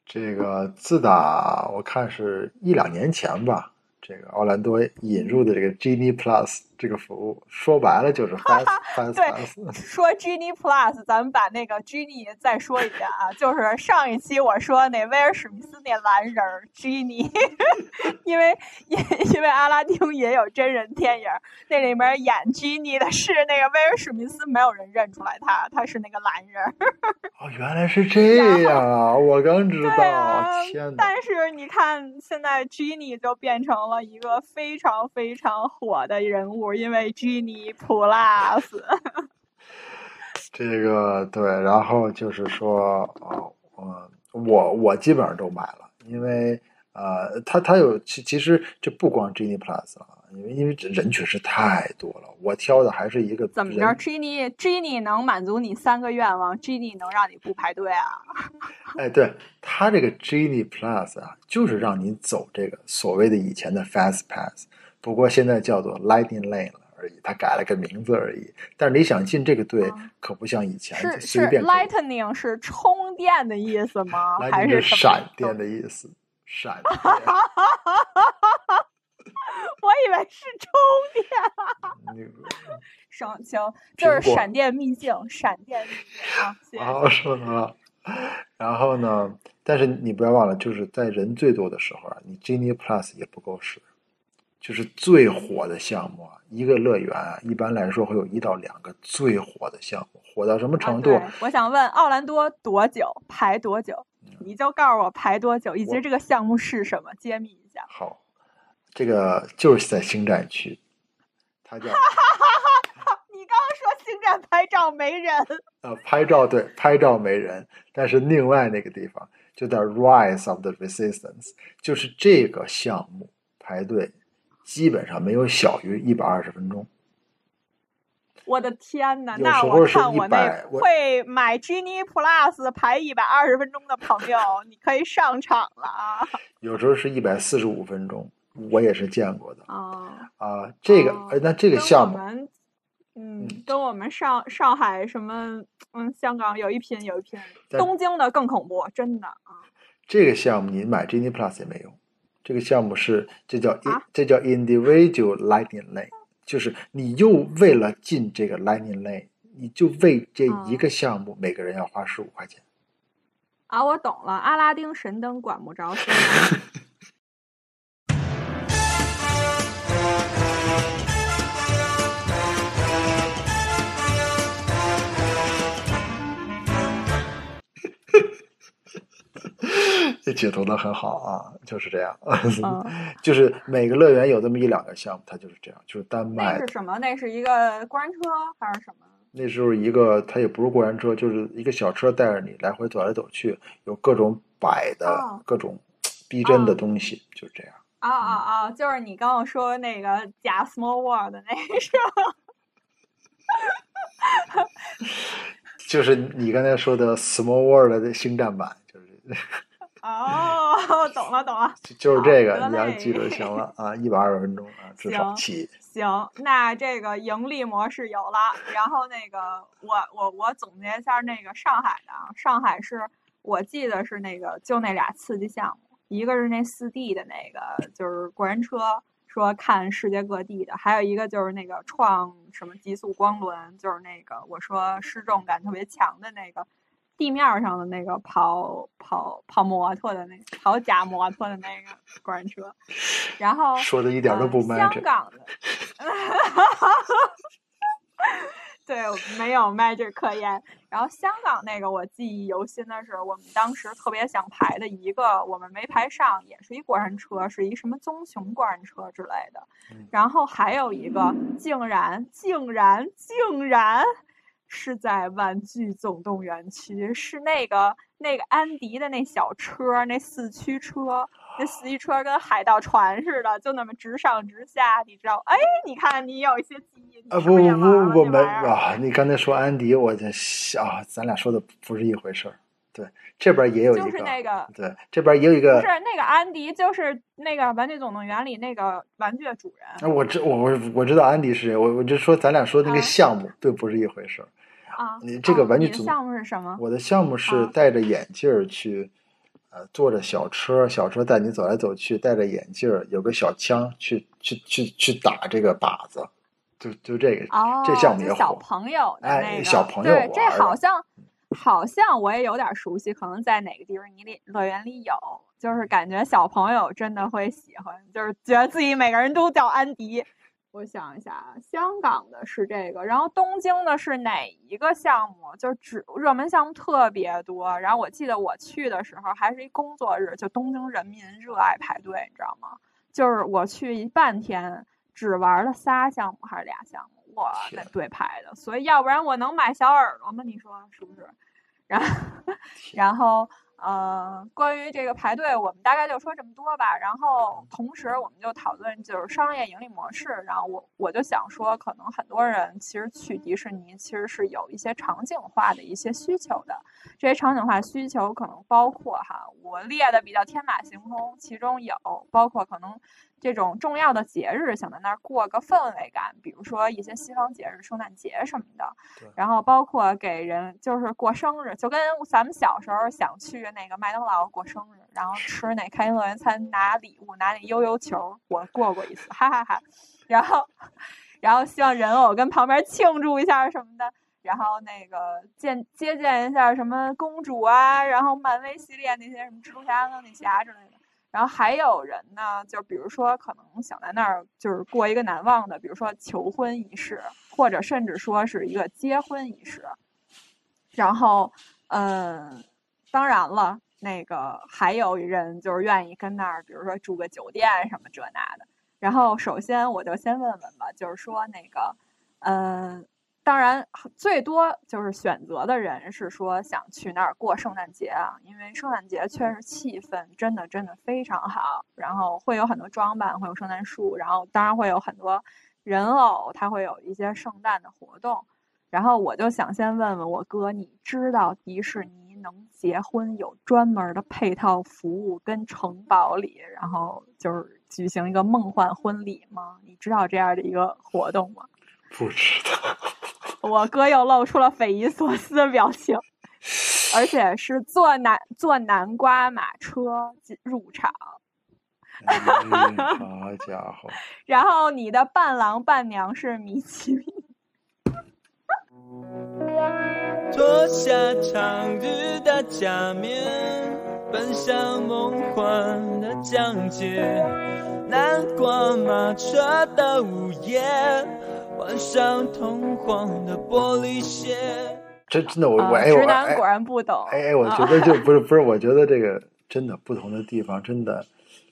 这个自打我看是一两年前吧，这个奥兰多引入的这个 GMe Plus 这个服务，说白了就是 Fast Fast 对 Pass。说 Genie Plus，咱们把那个 Genie 再说一遍啊，就是上一期我说那威尔史密斯那蓝人儿 Genie，[laughs] 因为因因为阿拉丁也有真人电影儿，那里面演 Genie 的是那个威尔史密斯，没有人认出来他，他是那个蓝人儿。[laughs] 哦，原来是这样啊！我刚知对道，啊天哪！但是你看，现在 Genie 就变成了一个非常非常火的人物，因为 Genie Plus。[laughs] 这个对，然后就是说，哦，嗯，我我基本上都买了，因为呃，它它有其其实这不光 Genie Plus 啊，因为因为这人确实太多了，我挑的还是一个怎么着人？Genie Genie 能满足你三个愿望，Genie 能让你不排队啊？[laughs] 哎，对，它这个 Genie Plus 啊，就是让你走这个所谓的以前的 Fast Pass，不过现在叫做 Lightning Lane 了而已，它改了个名字而已。但是你想进这个队啊，可不像以前是就是 Lightning 是充电的意思吗？[laughs] 还是闪电的意思，闪 [laughs] 电。我以为是充电。那个行行，就是闪电秘境，闪电秘境啊！谢谢。好说了。然后呢？但是你不要忘了，就是在人最多的时候啊，你 Genie Plus 也不够使。就是最火的项目啊，一个乐园啊，一般来说会有一到两个最火的项目，火到什么啊程度？对我想问奥兰多多久排多久？嗯你就告诉我排多久，以及这个项目是什么，揭秘一下。好，这个就是在星战区，它叫 [laughs] 你刚刚说星战拍照没人，呃拍照对拍照没人，但是另外那个地方就叫 Rise of the Resistance，就是这个项目排队基本上没有小于一百二十分钟。我的天呐！有那我看我那会买 Genie Plus 排一百二十分钟的朋友，你可以上场了啊！有时候是一百四十五分钟，我也是见过的啊，啊。这个哦呃那这个项目嗯，跟我们上上海什么，嗯，香港有一拼有一拼，东京的更恐怖，真的啊！这个项目你买 Genie Plus 也没用，这个项目是这叫、啊？这叫 Individual Lightning Lane，就是你又为了进这个 Lightning Lane，你就为这一哦个项目、每个人要花十五块钱。啊，我懂了，阿拉丁神灯管不着 [laughs] [laughs] 这解读的很好啊，就是这样，嗯 [laughs] 就是每个乐园有这么一两个项目，它就是这样，就是单那是什么？那是一个过山车还是什么？那时候一个，它也不是过山车，就是一个小车带着你来回走来走去，有各种摆的、哦各种逼真的哦东西，就是这样。啊啊啊！就是你刚刚说那个假 Small World 的那个是吧？就是你刚才说的 Small World 的星战版，就是 [laughs] 哦，懂了懂了。就就是这个，你要记嘞住就行了 [laughs] 啊，一百二十分钟啊，至少行起。行，那这个盈利模式有了，然后那个我我我总结一下那个上海的啊，上海是我记得是那个就那俩刺激项目，一个是那四 D 的那个就是过山车，说看世界各地的，还有一个就是那个创什么极速光轮，就是那个我说失重感特别强的那个。地面上的那个跑跑跑摩托的那个跑假摩托的那个过山车，然后 [laughs] 说的一点都不呃 magic 香港的，[laughs] 对，没有 magic 可言。然后香港那个我记忆犹新的是，我们当时特别想排的一个，我们没排上，也是一过山车，是一什么棕熊过山车之类的嗯。然后还有一个，竟然竟然竟然。是在玩具总动员区，是那个那个安迪的那小车，那四驱车，那四驱车跟海盗船似的，就那么直上直下，你知道？哎，你看你有一些记忆，啊不是是也不不，没啊！你刚才说安迪，我就啊，咱俩说的不是一回事儿。对，这边也有一就个，是那个对，这边也有一个不是那个安迪，就是那个《玩具总动员》里那个玩具的主人。啊，我知我我我知道安迪是谁，我我就说咱俩说那个啊项目对不是一回事儿。啊，你这个啊玩具项目是什么？我的项目是啊戴着眼镜儿去，呃，坐着小车，小车带你走来走去，戴着眼镜儿，有个小枪去去去去打这个靶子，就就这个哦，这项目也就小。朋友的哎那个，小朋友对，这好像好像我也有点熟悉，可能在哪个迪士尼里乐园里有，就是感觉小朋友真的会喜欢，就是觉得自己每个人都叫安迪。我想一下啊，香港的是这个，然后东京的是哪一个项目？就是只热门项目特别多。然后我记得我去的时候还是一工作日，就东京人民热爱排队，你知道吗？就是我去一半天，只玩了仨项目还是俩项目，我，那队排的，所以要不然我能买小耳朵吗？你说是不是？然后，[laughs] 然后呃，关于这个排队，我们大概就说这么多吧。然后同时我们就讨论就是商业盈利模式。然后我我就想说，可能很多人其实去迪士尼其实是有一些场景化的一些需求的。这些场景化需求可能包括哈，我列的比较天马行空，其中有包括可能这种重要的节日，想在那儿过个氛围感，比如说一些西方节日，圣诞节什么的对。然后包括给人就是过生日，就跟咱们小时候想去那个麦当劳过生日，然后吃那开心乐园餐拿礼物，拿那悠悠球，我过过一次，哈哈哈然后，然后希望人偶跟旁边庆祝一下什么的。然后那个见接见一下什么公主啊，然后漫威系列那些什么蜘蛛侠、钢铁侠之类的。然后还有人呢，就比如说可能想在那儿就是过一个难忘的，比如说求婚仪式，或者甚至说是一个结婚仪式。然后，嗯，当然了，那个还有人就是愿意跟那儿，比如说住个酒店什么这那的。然后首先我就先问问吧，就是说那个，嗯。当然，最多就是选择的人是说想去那儿过圣诞节啊，因为圣诞节确实气氛真的真的非常好，然后会有很多装扮，会有圣诞树，然后当然会有很多人偶，它会有一些圣诞的活动。然后我就想先问问我哥，你知道迪士尼能结婚有专门的配套服务跟城堡里，然后就是举行一个梦幻婚礼吗？你知道这样的一个活动吗？不知道。[laughs] 我哥又露出了匪夷所思的表情，而且是坐南坐南瓜马车进入场。哎、好 [laughs] 家伙！然后你的伴郎伴娘是米奇米。脱下长日的假面，奔向梦幻的疆界。南瓜马车的午夜。换上铜黄的玻璃鞋。真真的，我啊我哎，我直男果然不懂。哎哎，我觉得就不是不是，我觉得这个真的不同的地方，真的，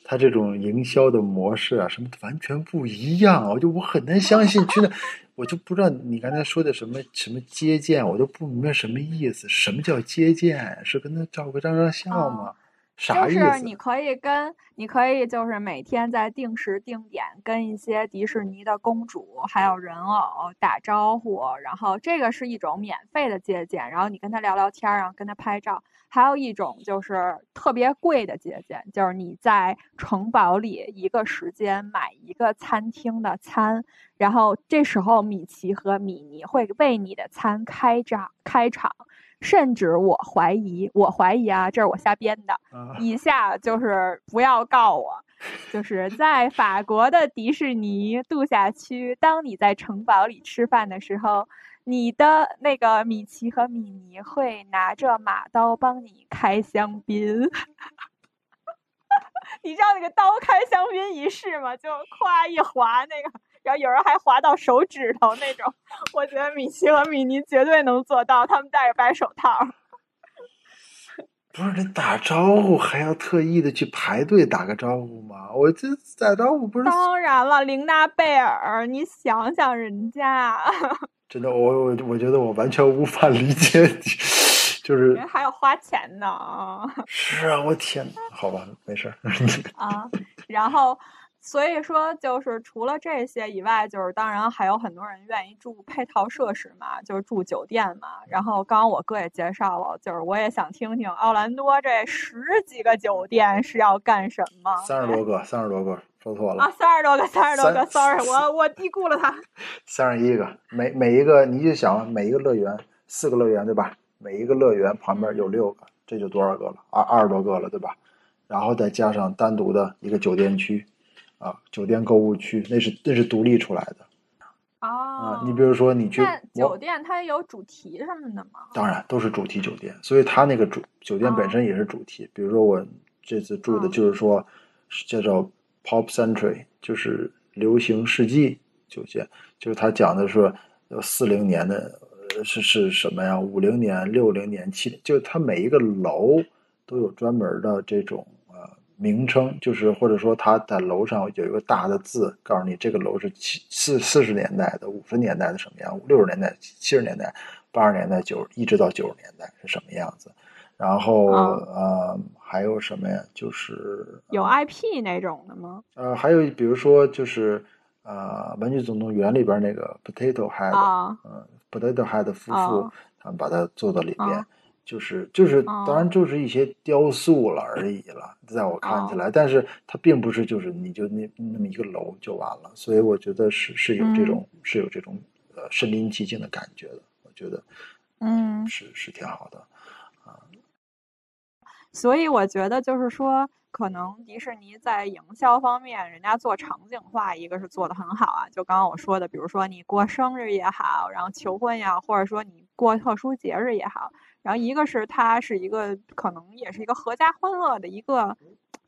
他这种营销的模式啊，什么完全不一样。我就我很难相信，真的，我就不知道你刚才说的什么什么接见，我都不明白什么意思。什么叫接见？是跟他照个张张相吗？啥意思？就是你可以跟，你可以就是每天在定时定点跟一些迪士尼的公主还有人偶打招呼，然后这个是一种免费的借鉴，然后你跟他聊聊天，然后跟他拍照。还有一种就是特别贵的借鉴，就是你在城堡里一个时间买一个餐厅的餐，然后这时候米奇和米妮会为你的餐开张开场。甚至我怀疑，我怀疑啊，这是我瞎编的。啊以下就是不要告我，就是在法国的迪士尼度假区，当你在城堡里吃饭的时候，你的那个米奇和米妮会拿着马刀帮你开香槟。[laughs] 你知道那个刀开香槟仪式吗？就夸一划那个。然后有人还划到手指头那种，我觉得米奇和米妮绝对能做到，他们戴着白手套。[laughs] 不是，这打招呼还要特意的去排队打个招呼吗？我这打招呼不是？当然了，琳娜贝尔，你想想人家，[laughs] 真的，我我我觉得我完全无法理解，就是人还要花钱呢。是啊，我天，好吧，没事儿啊，然后。所以说，就是除了这些以外，就是当然还有很多人愿意住配套设施嘛，就是住酒店嘛。然后刚刚我哥也介绍了，就是我也想听听奥兰多这十几个酒店是要干什么。三十多个，三十多个，说错了啊，三十多个，三十多个，sorry，我我低估了他。[laughs] 三十一个，每每一个你就想每一个乐园四个乐园对吧？每一个乐园旁边有六个，这就多少个了？二二十多个了对吧？然后再加上单独的一个酒店区。啊，酒店购物区那是那是独立出来的，哦，你比如说你去酒店它有主题什么的吗？当然都是主题酒店，所以它那个主酒店本身也是主题。比如说我这次住的就是说叫做 Pop Century，就是流行世纪酒店，就是它讲的是四零年的呃是是什么呀？五零年、六零年、七，就它每一个楼都有专门的这种。名称就是，或者说他在楼上有一个大的字，告诉你这个楼是七四四十年代的、五十年代的什么样，六十年代、七十年代、八十年代、九一直到九十年代是什么样子。然后呃，还有什么呀？就是有 IP 那种的吗？呃，还有比如说就是呃，《玩具总动员》里边那个 Potato Head，嗯，Potato Head 夫妇他们把它做到里边。就是就是，当然就是一些雕塑了而已了，在我看起来，但是它并不是就是你就那那么一个楼就完了，所以我觉得是是有这种是有这种呃身临其境的感觉的，我觉得，嗯，是是挺好的，啊，所以我觉得就是说。可能迪士尼在营销方面，人家做场景化，一个是做的很好啊。就刚刚我说的，比如说你过生日也好，然后求婚呀，或者说你过特殊节日也好，然后一个是它是一个可能也是一个合家欢乐的一个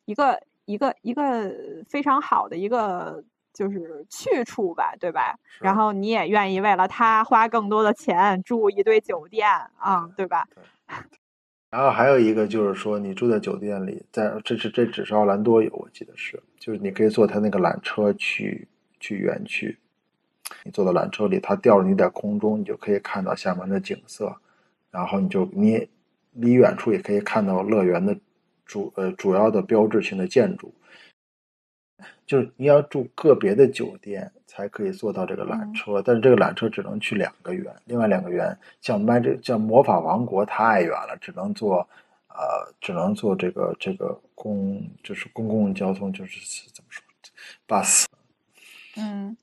一个一个一个非常好的一个就是去处吧，对吧？然后你也愿意为了它花更多的钱住一堆酒店啊，对吧？[laughs] 然后还有一个就是说，你住在酒店里，在这是这只是奥兰多有，我记得是，就是你可以坐他那个缆车去去园区，你坐到缆车里，它吊着你在空中，你就可以看到下面的景色，然后你就你离远处也可以看到乐园的主呃主要的标志性的建筑。就是你要住个别的酒店才可以坐到这个缆车，但是这个缆车只能去两个园，另外两个园像 Magic 像魔法王国太远了，只能坐，呃，只能坐这个这个公就是公共交通，就是怎么说，bus。嗯，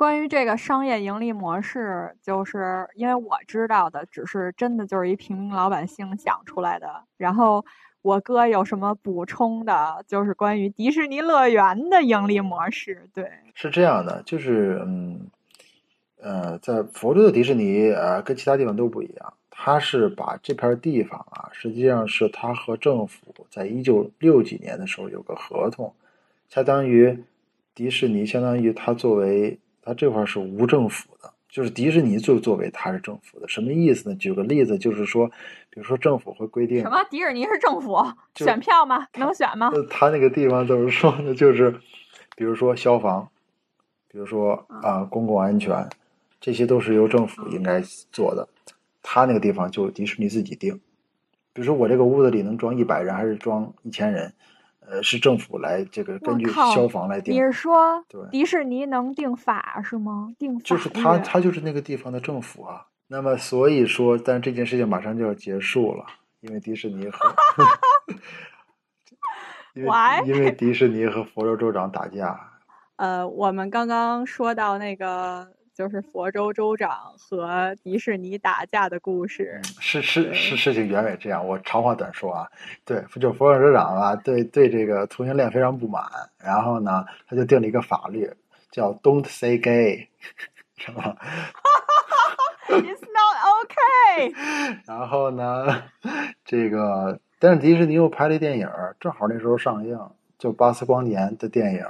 关于这个商业盈利模式，就是因为我知道的只是真的就是一平民老百姓想出来的，然后。我哥有什么补充的？就是关于迪士尼乐园的盈利模式。对，是这样的，就是嗯，呃，在佛州的迪士尼呃，跟其他地方都不一样，他是把这片地方啊，实际上是他和政府在一九六几年的时候有个合同，相当于迪士尼，相当于他作为他这块是无政府的。就是迪士尼就作为它是政府的，什么意思呢？举个例子，就是说，比如说政府会规定什么？迪士尼是政府 [laughs] 选票吗？能选吗？他那个地方怎么说呢？就是，比如说消防，比如说啊公共安全，这些都是由政府应该做的。他那个地方就迪士尼自己定。比如说我这个屋子里能装一百人还是装一千人？呃，是政府来这个根据消防来定。你是说，迪士尼能定法是吗？定法就是他，他就是那个地方的政府啊。那么所以说，但这件事情马上就要结束了，因为迪士尼和，[laughs] 因为因为迪士尼和佛州州长打架。呃，我们刚刚说到那个。就是佛州州长和迪士尼打架的故事，是是是事情原委这样。我长话短说啊，对，就佛州州长啊，对对这个同性恋非常不满，然后呢，他就定了一个法律，叫 "Don't say gay"，[laughs] 是吧？It's not okay。[laughs] 然后呢，这个但是迪士尼又拍了电影，正好那时候上映，就巴斯光年的电影。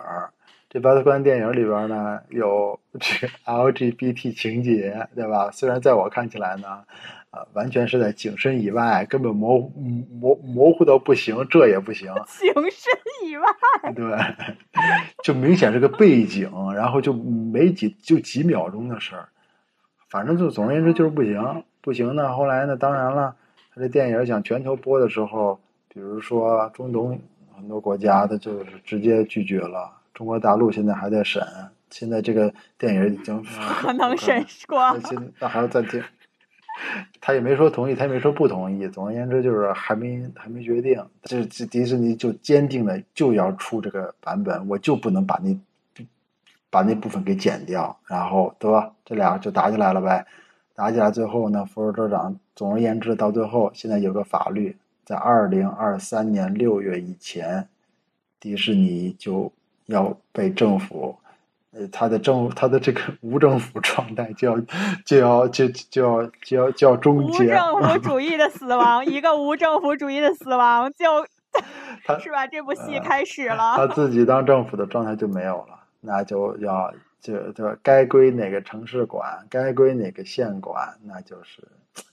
这巴斯光电影里边呢有这 [laughs] 个 LGBT 情节，对吧？虽然在我看起来呢，啊，完全是在景深以外，根本模模模糊到不行，这也不行。[laughs] 景深以外，对，就明显是个背景，然后就没几就几秒钟的事儿，反正就总而言之就是不行，不行呢。后来呢，当然了，他这电影想全球播的时候，比如说中东很多国家，他就是直接拒绝了。中国大陆现在还在审，现在这个电影已经 [laughs] 可能审过，那还要暂停。他也没说同意，他也没说不同意。总而言之，就是还没还没决定。这这迪士尼就坚定的就要出这个版本，我就不能把那把那部分给剪掉，然后对吧？这俩就打起来了呗。打起来最后呢，福尔州长。总而言之，到最后现在有个法律，在二零二三年六月以前，迪士尼就。要被政府呃，他的政他的这个无政府状态就要就要就就要就要就要终结。无政府主 [laughs] 义的死亡，一个无政府主义的死亡，就他是吧？这部戏开始了。他自己当政府的状态就没有了，那就要就就该归哪个城市管，该归哪个县管，那就是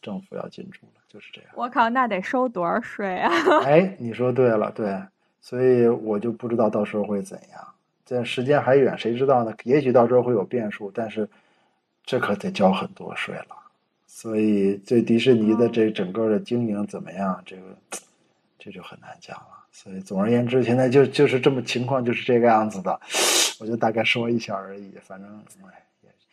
政府要进驻了，就是这样。我靠，那得收多少税啊？[laughs] 哎，你说对了，对，所以我就不知道到时候会怎样。这时间还远，谁知道呢？也许到时候会有变数，但是这可得交很多税了。所以这迪士尼的这整个的经营怎么样？这个这就很难讲了。所以总而言之，现在就就是这么情况，就是这个样子的。我就大概说一下而已，反正。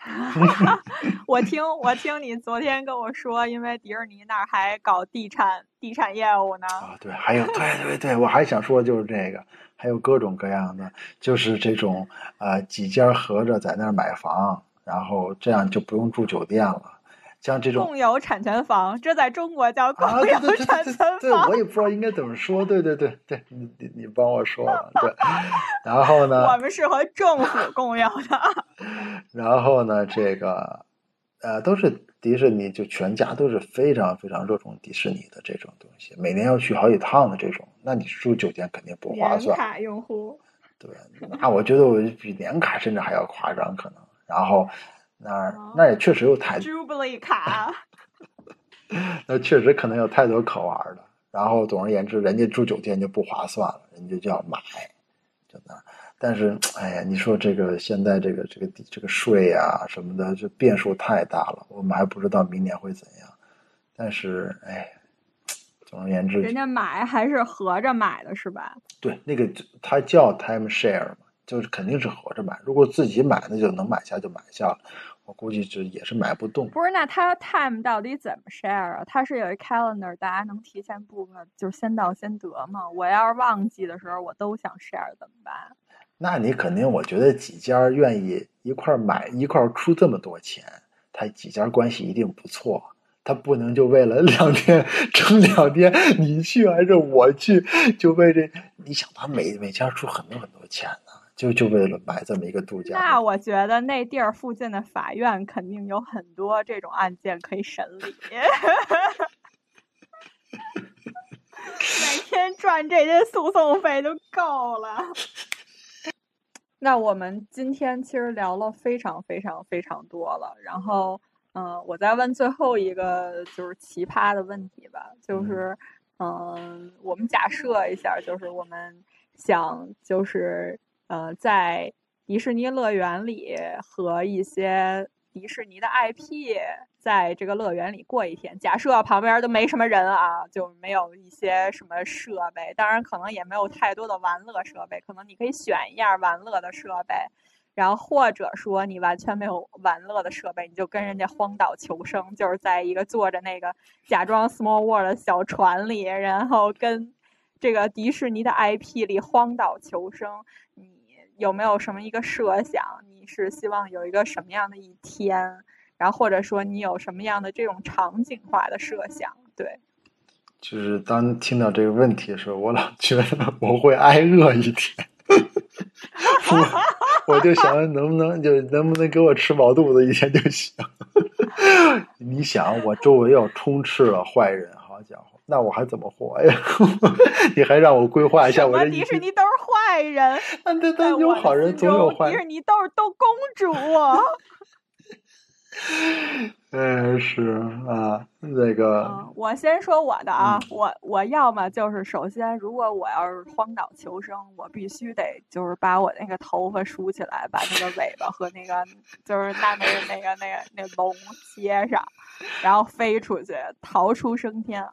[laughs] 我听我听你昨天跟我说，因为迪士尼那儿还搞地产地产业务呢。啊，对，还有对对对，我还想说就是这个，还有各种各样的，就是这种呃几家合着在那儿买房，然后这样就不用住酒店了。像这种共有产权房，这在中国叫共有产权房。对，我也不知道应该怎么说。对对对对，你你你帮我说了。对，然后呢？我们是和政府共有的。[laughs] 然后呢？这个呃，都是迪士尼，就全家都是非常非常热衷迪士尼的这种东西，每年要去好几趟的这种。那你住酒店肯定不划算。年卡用户。对，那我觉得我比年卡甚至还要夸张，可能。然后。那那也确实有太，Jubilee 卡，[laughs] 那确实可能有太多可玩的。然后总而言之，人家住酒店就不划算了，人家就要买，真的。但是，哎呀，你说这个现在这个这个这个税啊什么的，这变数太大了，我们还不知道明年会怎样。但是，哎，总而言之，人家买还是合着买的是吧？对，那个它叫 time share 嘛，就是肯定是合着买。如果自己买，那就能买下就买下了。我估计这也是买不动。不是，那他 time 到底怎么 share 啊？他是有一 calendar，大家能提前 book，就是先到先得吗？我要是忘记的时候，我都想 share 怎么办？那你肯定，我觉得几家愿意一块买，一块出这么多钱，他几家关系一定不错。他不能就为了两天争两天，你去还是我去，就为这？你想，他每每家出很多很多钱呢。就就为了买这么一个度假，那我觉得那地儿附近的法院肯定有很多这种案件可以审理，[laughs] 每天赚这些诉讼费就够了。[laughs] 那我们今天其实聊了非常非常非常多了，然后嗯，我再问最后一个就是奇葩的问题吧，就是嗯，我们假设一下，就是我们想就是。呃，在迪士尼乐园里和一些迪士尼的 IP 在这个乐园里过一天。假设旁边都没什么人啊，就没有一些什么设备，当然可能也没有太多的玩乐设备。可能你可以选一样玩乐的设备，然后或者说你完全没有玩乐的设备，你就跟人家荒岛求生，就是在一个坐着那个假装 Small World 的小船里，然后跟这个迪士尼的 IP 里荒岛求生。有没有什么一个设想？你是希望有一个什么样的一天？然后或者说你有什么样的这种场景化的设想？对，就是当听到这个问题的时候，我老 [laughs] 觉得我会挨饿一天。[laughs] 我我就想能不能就能不能给我吃饱肚子一天就行。[laughs] 你想，我周围要充斥了坏人，好家伙！那我还怎么活呀？[laughs] 你还让我规划一下我的迪士尼都是坏人，[laughs] 那那那有好人总有坏。迪士尼都是都公主。[laughs] 嗯，是啊，那个。我先说我的啊，我我要么就是首先，如果我要是荒岛求生，我必须得就是把我那个头发梳起来，把那个尾巴和那个就是那那个那个那个那龙接上，然后飞出去，逃出升天啊。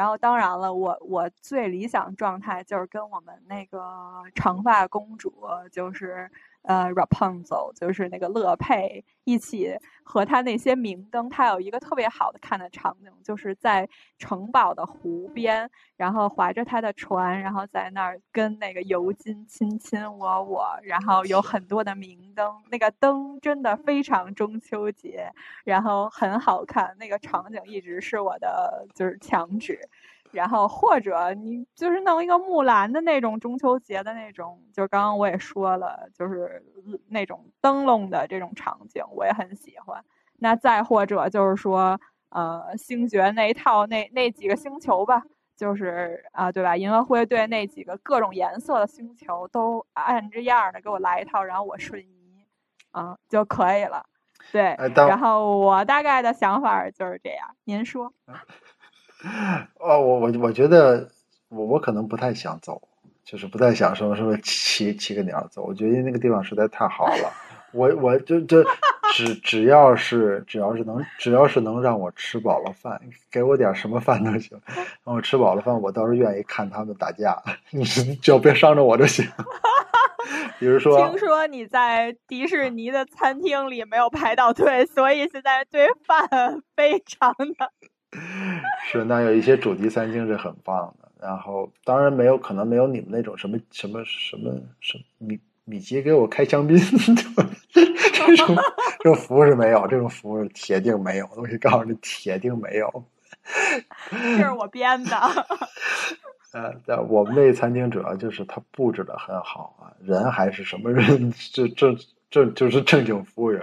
然后当然了，我我最理想状态就是跟我们那个长发公主，就是。呃，Rapunzel 就是那个乐佩，一起和他那些明灯，他有一个特别好的看的场景，就是在城堡的湖边，然后划着他的船，然后在那儿跟那个尤金亲亲我我，然后有很多的明灯，那个灯真的非常中秋节，然后很好看，那个场景一直是我的就是墙纸。然后或者你就是弄一个木兰的那种中秋节的那种，就刚刚我也说了，就是那种灯笼的这种场景，我也很喜欢。那再或者就是说，呃，星爵那一套那那几个星球吧，就是啊，对吧？银河护卫队那几个各种颜色的星球都按着样的给我来一套，然后我瞬移，啊就可以了。对，然后我大概的想法就是这样，您说。[laughs] [laughs] 哦，我我我觉得我我可能不太想走，就是不太想说说骑骑个鸟走。我觉得那个地方实在太好了，我我就就只只要是只要是能只要是能让我吃饱了饭，给我点什么饭都行，让我吃饱了饭，我倒是愿意看他们打架，你只要别伤着我就行。[laughs] 比如说，听说你在迪士尼的餐厅里没有排到队，所以现在对饭非常的。是，那有一些主题餐厅是很棒的，然后当然没有可能没有你们那种什么什么什么什么米米奇给我开香槟这种这种服务是没有，这种服务铁定没有，我可以告诉你，铁定没有。这是我编的。呃，但我们那餐厅主要就是它布置的很好啊，人还是什么人，这这。这就是正经服务员，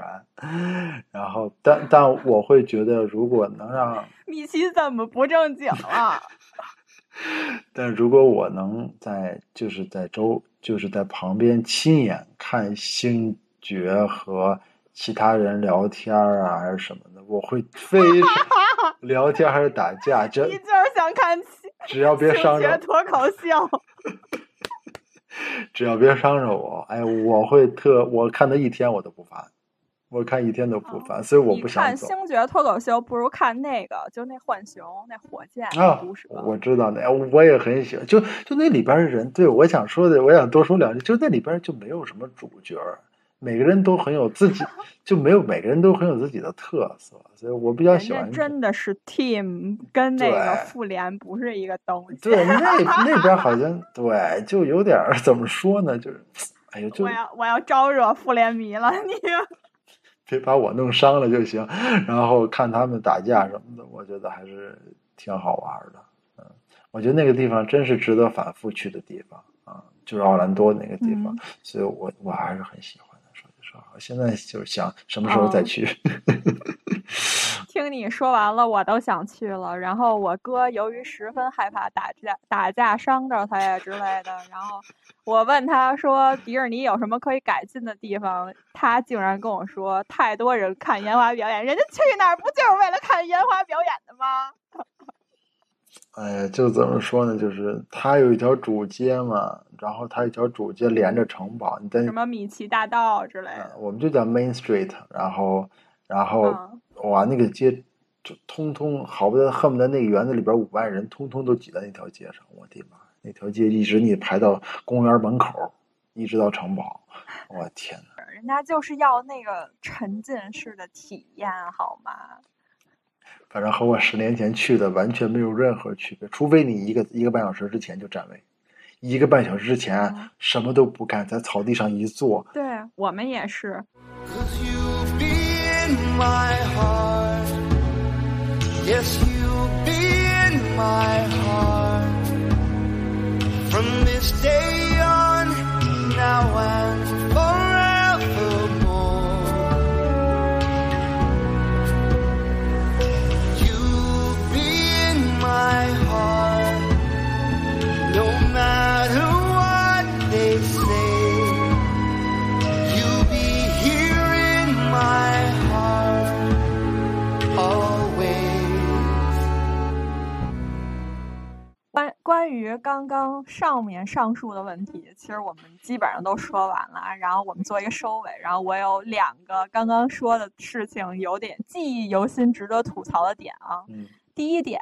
然后，但但我会觉得，如果能让 [laughs] 米奇怎么不正经了？[laughs] 但如果我能在就是在周就是在旁边亲眼看星爵和其他人聊天啊，还是什么的，我会非常 [laughs] 聊天还是打架？就你就是想看只要别伤着多搞笑。只要别伤着我，哎，我会特我看他一天我都不烦，我看一天都不烦，所以我不想看星爵脱口秀，不如看那个，就那浣熊那火箭啊，我知道那，我也很喜欢，就就那里边的人，对我想说的，我想多说两句，就那里边就没有什么主角。每个人都很有自己，[laughs] 就没有每个人都很有自己的特色，所以我比较喜欢。真的是 team，跟那个复联不是一个东西。对，那 [laughs] 那边好像对，就有点怎么说呢？就是，哎呀，就我要我要招惹复联迷了，你别把我弄伤了就行。[laughs] 然后看他们打架什么的，我觉得还是挺好玩的。嗯，我觉得那个地方真是值得反复去的地方啊，就是奥兰多那个地方，所以我我还是很喜欢。说句实话，我现在就是想什么时候再去。[laughs] 听你说完了，我都想去了。然后我哥由于十分害怕打架、打架伤着他呀之类的，然后我问他说：“迪士尼有什么可以改进的地方？”他竟然跟我说：“太多人看烟花表演，人家去那儿不就是为了看烟花表演的吗？” [laughs] 哎呀，就怎么说呢？就是它有一条主街嘛，然后它一条主街连着城堡，你在什么米奇大道之类的，我们就叫 Main Street。然后，然后哇，那个街就通通，好不得恨不得那个园子里边五万人通通都挤在那条街上。我的妈，那条街一直你排到公园门口，一直到城堡。我天呐，人家就是要那个沉浸式的体验，好吗？反正和我十年前去的完全没有任何区别，除非你一个一个半小时之前就占位，一个半小时之前什么都不干，在草地上一坐。对我们也是。my heart. Yes, you'll be in my heart. From this day on, now and 刚刚上面上述的问题，其实我们基本上都说完了。然后我们做一个收尾。然后我有两个刚刚说的事情有点记忆犹新、值得吐槽的点啊。嗯第一点，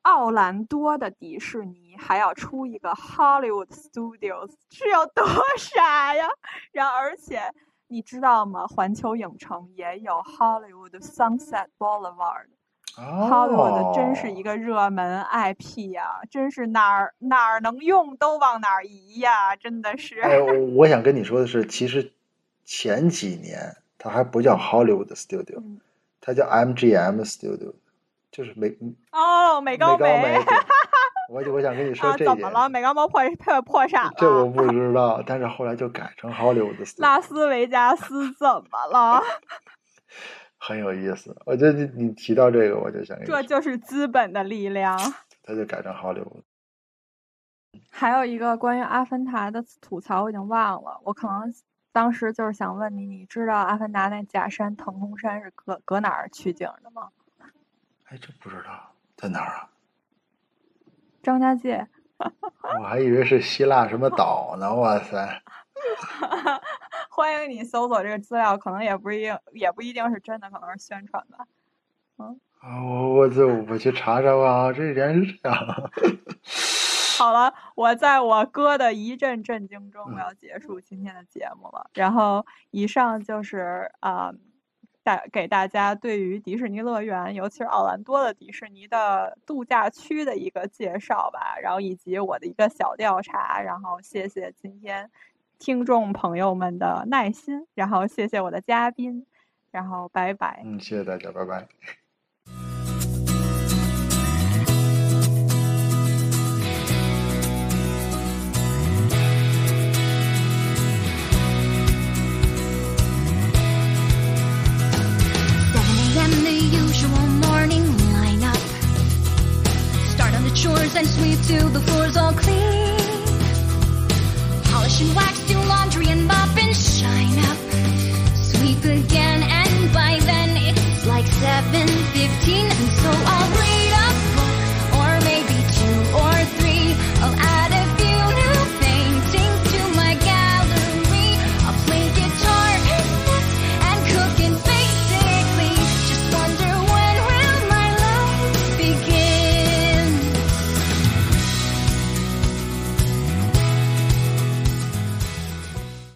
奥兰多的迪士尼还要出一个 Hollywood Studios，是有多 [laughs] 傻呀？然后而且你知道吗？环球影城也有 Hollywood Sunset Boulevard。Hollywood 真是一个热门 IP 呀，真是哪儿哪儿能用都往哪儿移呀，真的是。哎，我想跟你说的是，其实前几年它还不叫 Hollywood Studio，它叫 MGM Studio，就是美哦，美高梅。[laughs] 我就我想跟你说这点。怎么了？美高梅破破破产了？这我不知道，但是后来就改成好莱坞的。拉斯维加斯怎么了？[laughs] 很有意思，我觉得你你提到这个，我就想。这就是资本的力量。[laughs] 他就改成好莱坞。还有一个关于《阿凡达》的吐槽，我已经忘了。我可能当时就是想问你，你知道《阿凡达》那假山腾空山是搁搁哪儿取景的吗？哎，这不知道在哪儿啊？张家界。我还以为是希腊什么岛呢，哇塞！[laughs] 欢迎你搜索这个资料，可能也不一定，也不一定是真的，可能是宣传吧。嗯。啊，我我这我去查查吧，这人是这样。[laughs] 好了，我在我哥的一阵震惊中，我要结束今天的节目了。然后，以上就是啊，大给大家对于迪士尼乐园，尤其是奥兰多的迪士尼的度假区的一个介绍吧。然后，以及我的一个小调查。然后，谢谢今天听众朋友们的耐心。然后，谢谢我的嘉宾。然后，拜拜。嗯，谢谢大家，拜拜。chores and sweep till the floor's all clean. Operation Wax too long.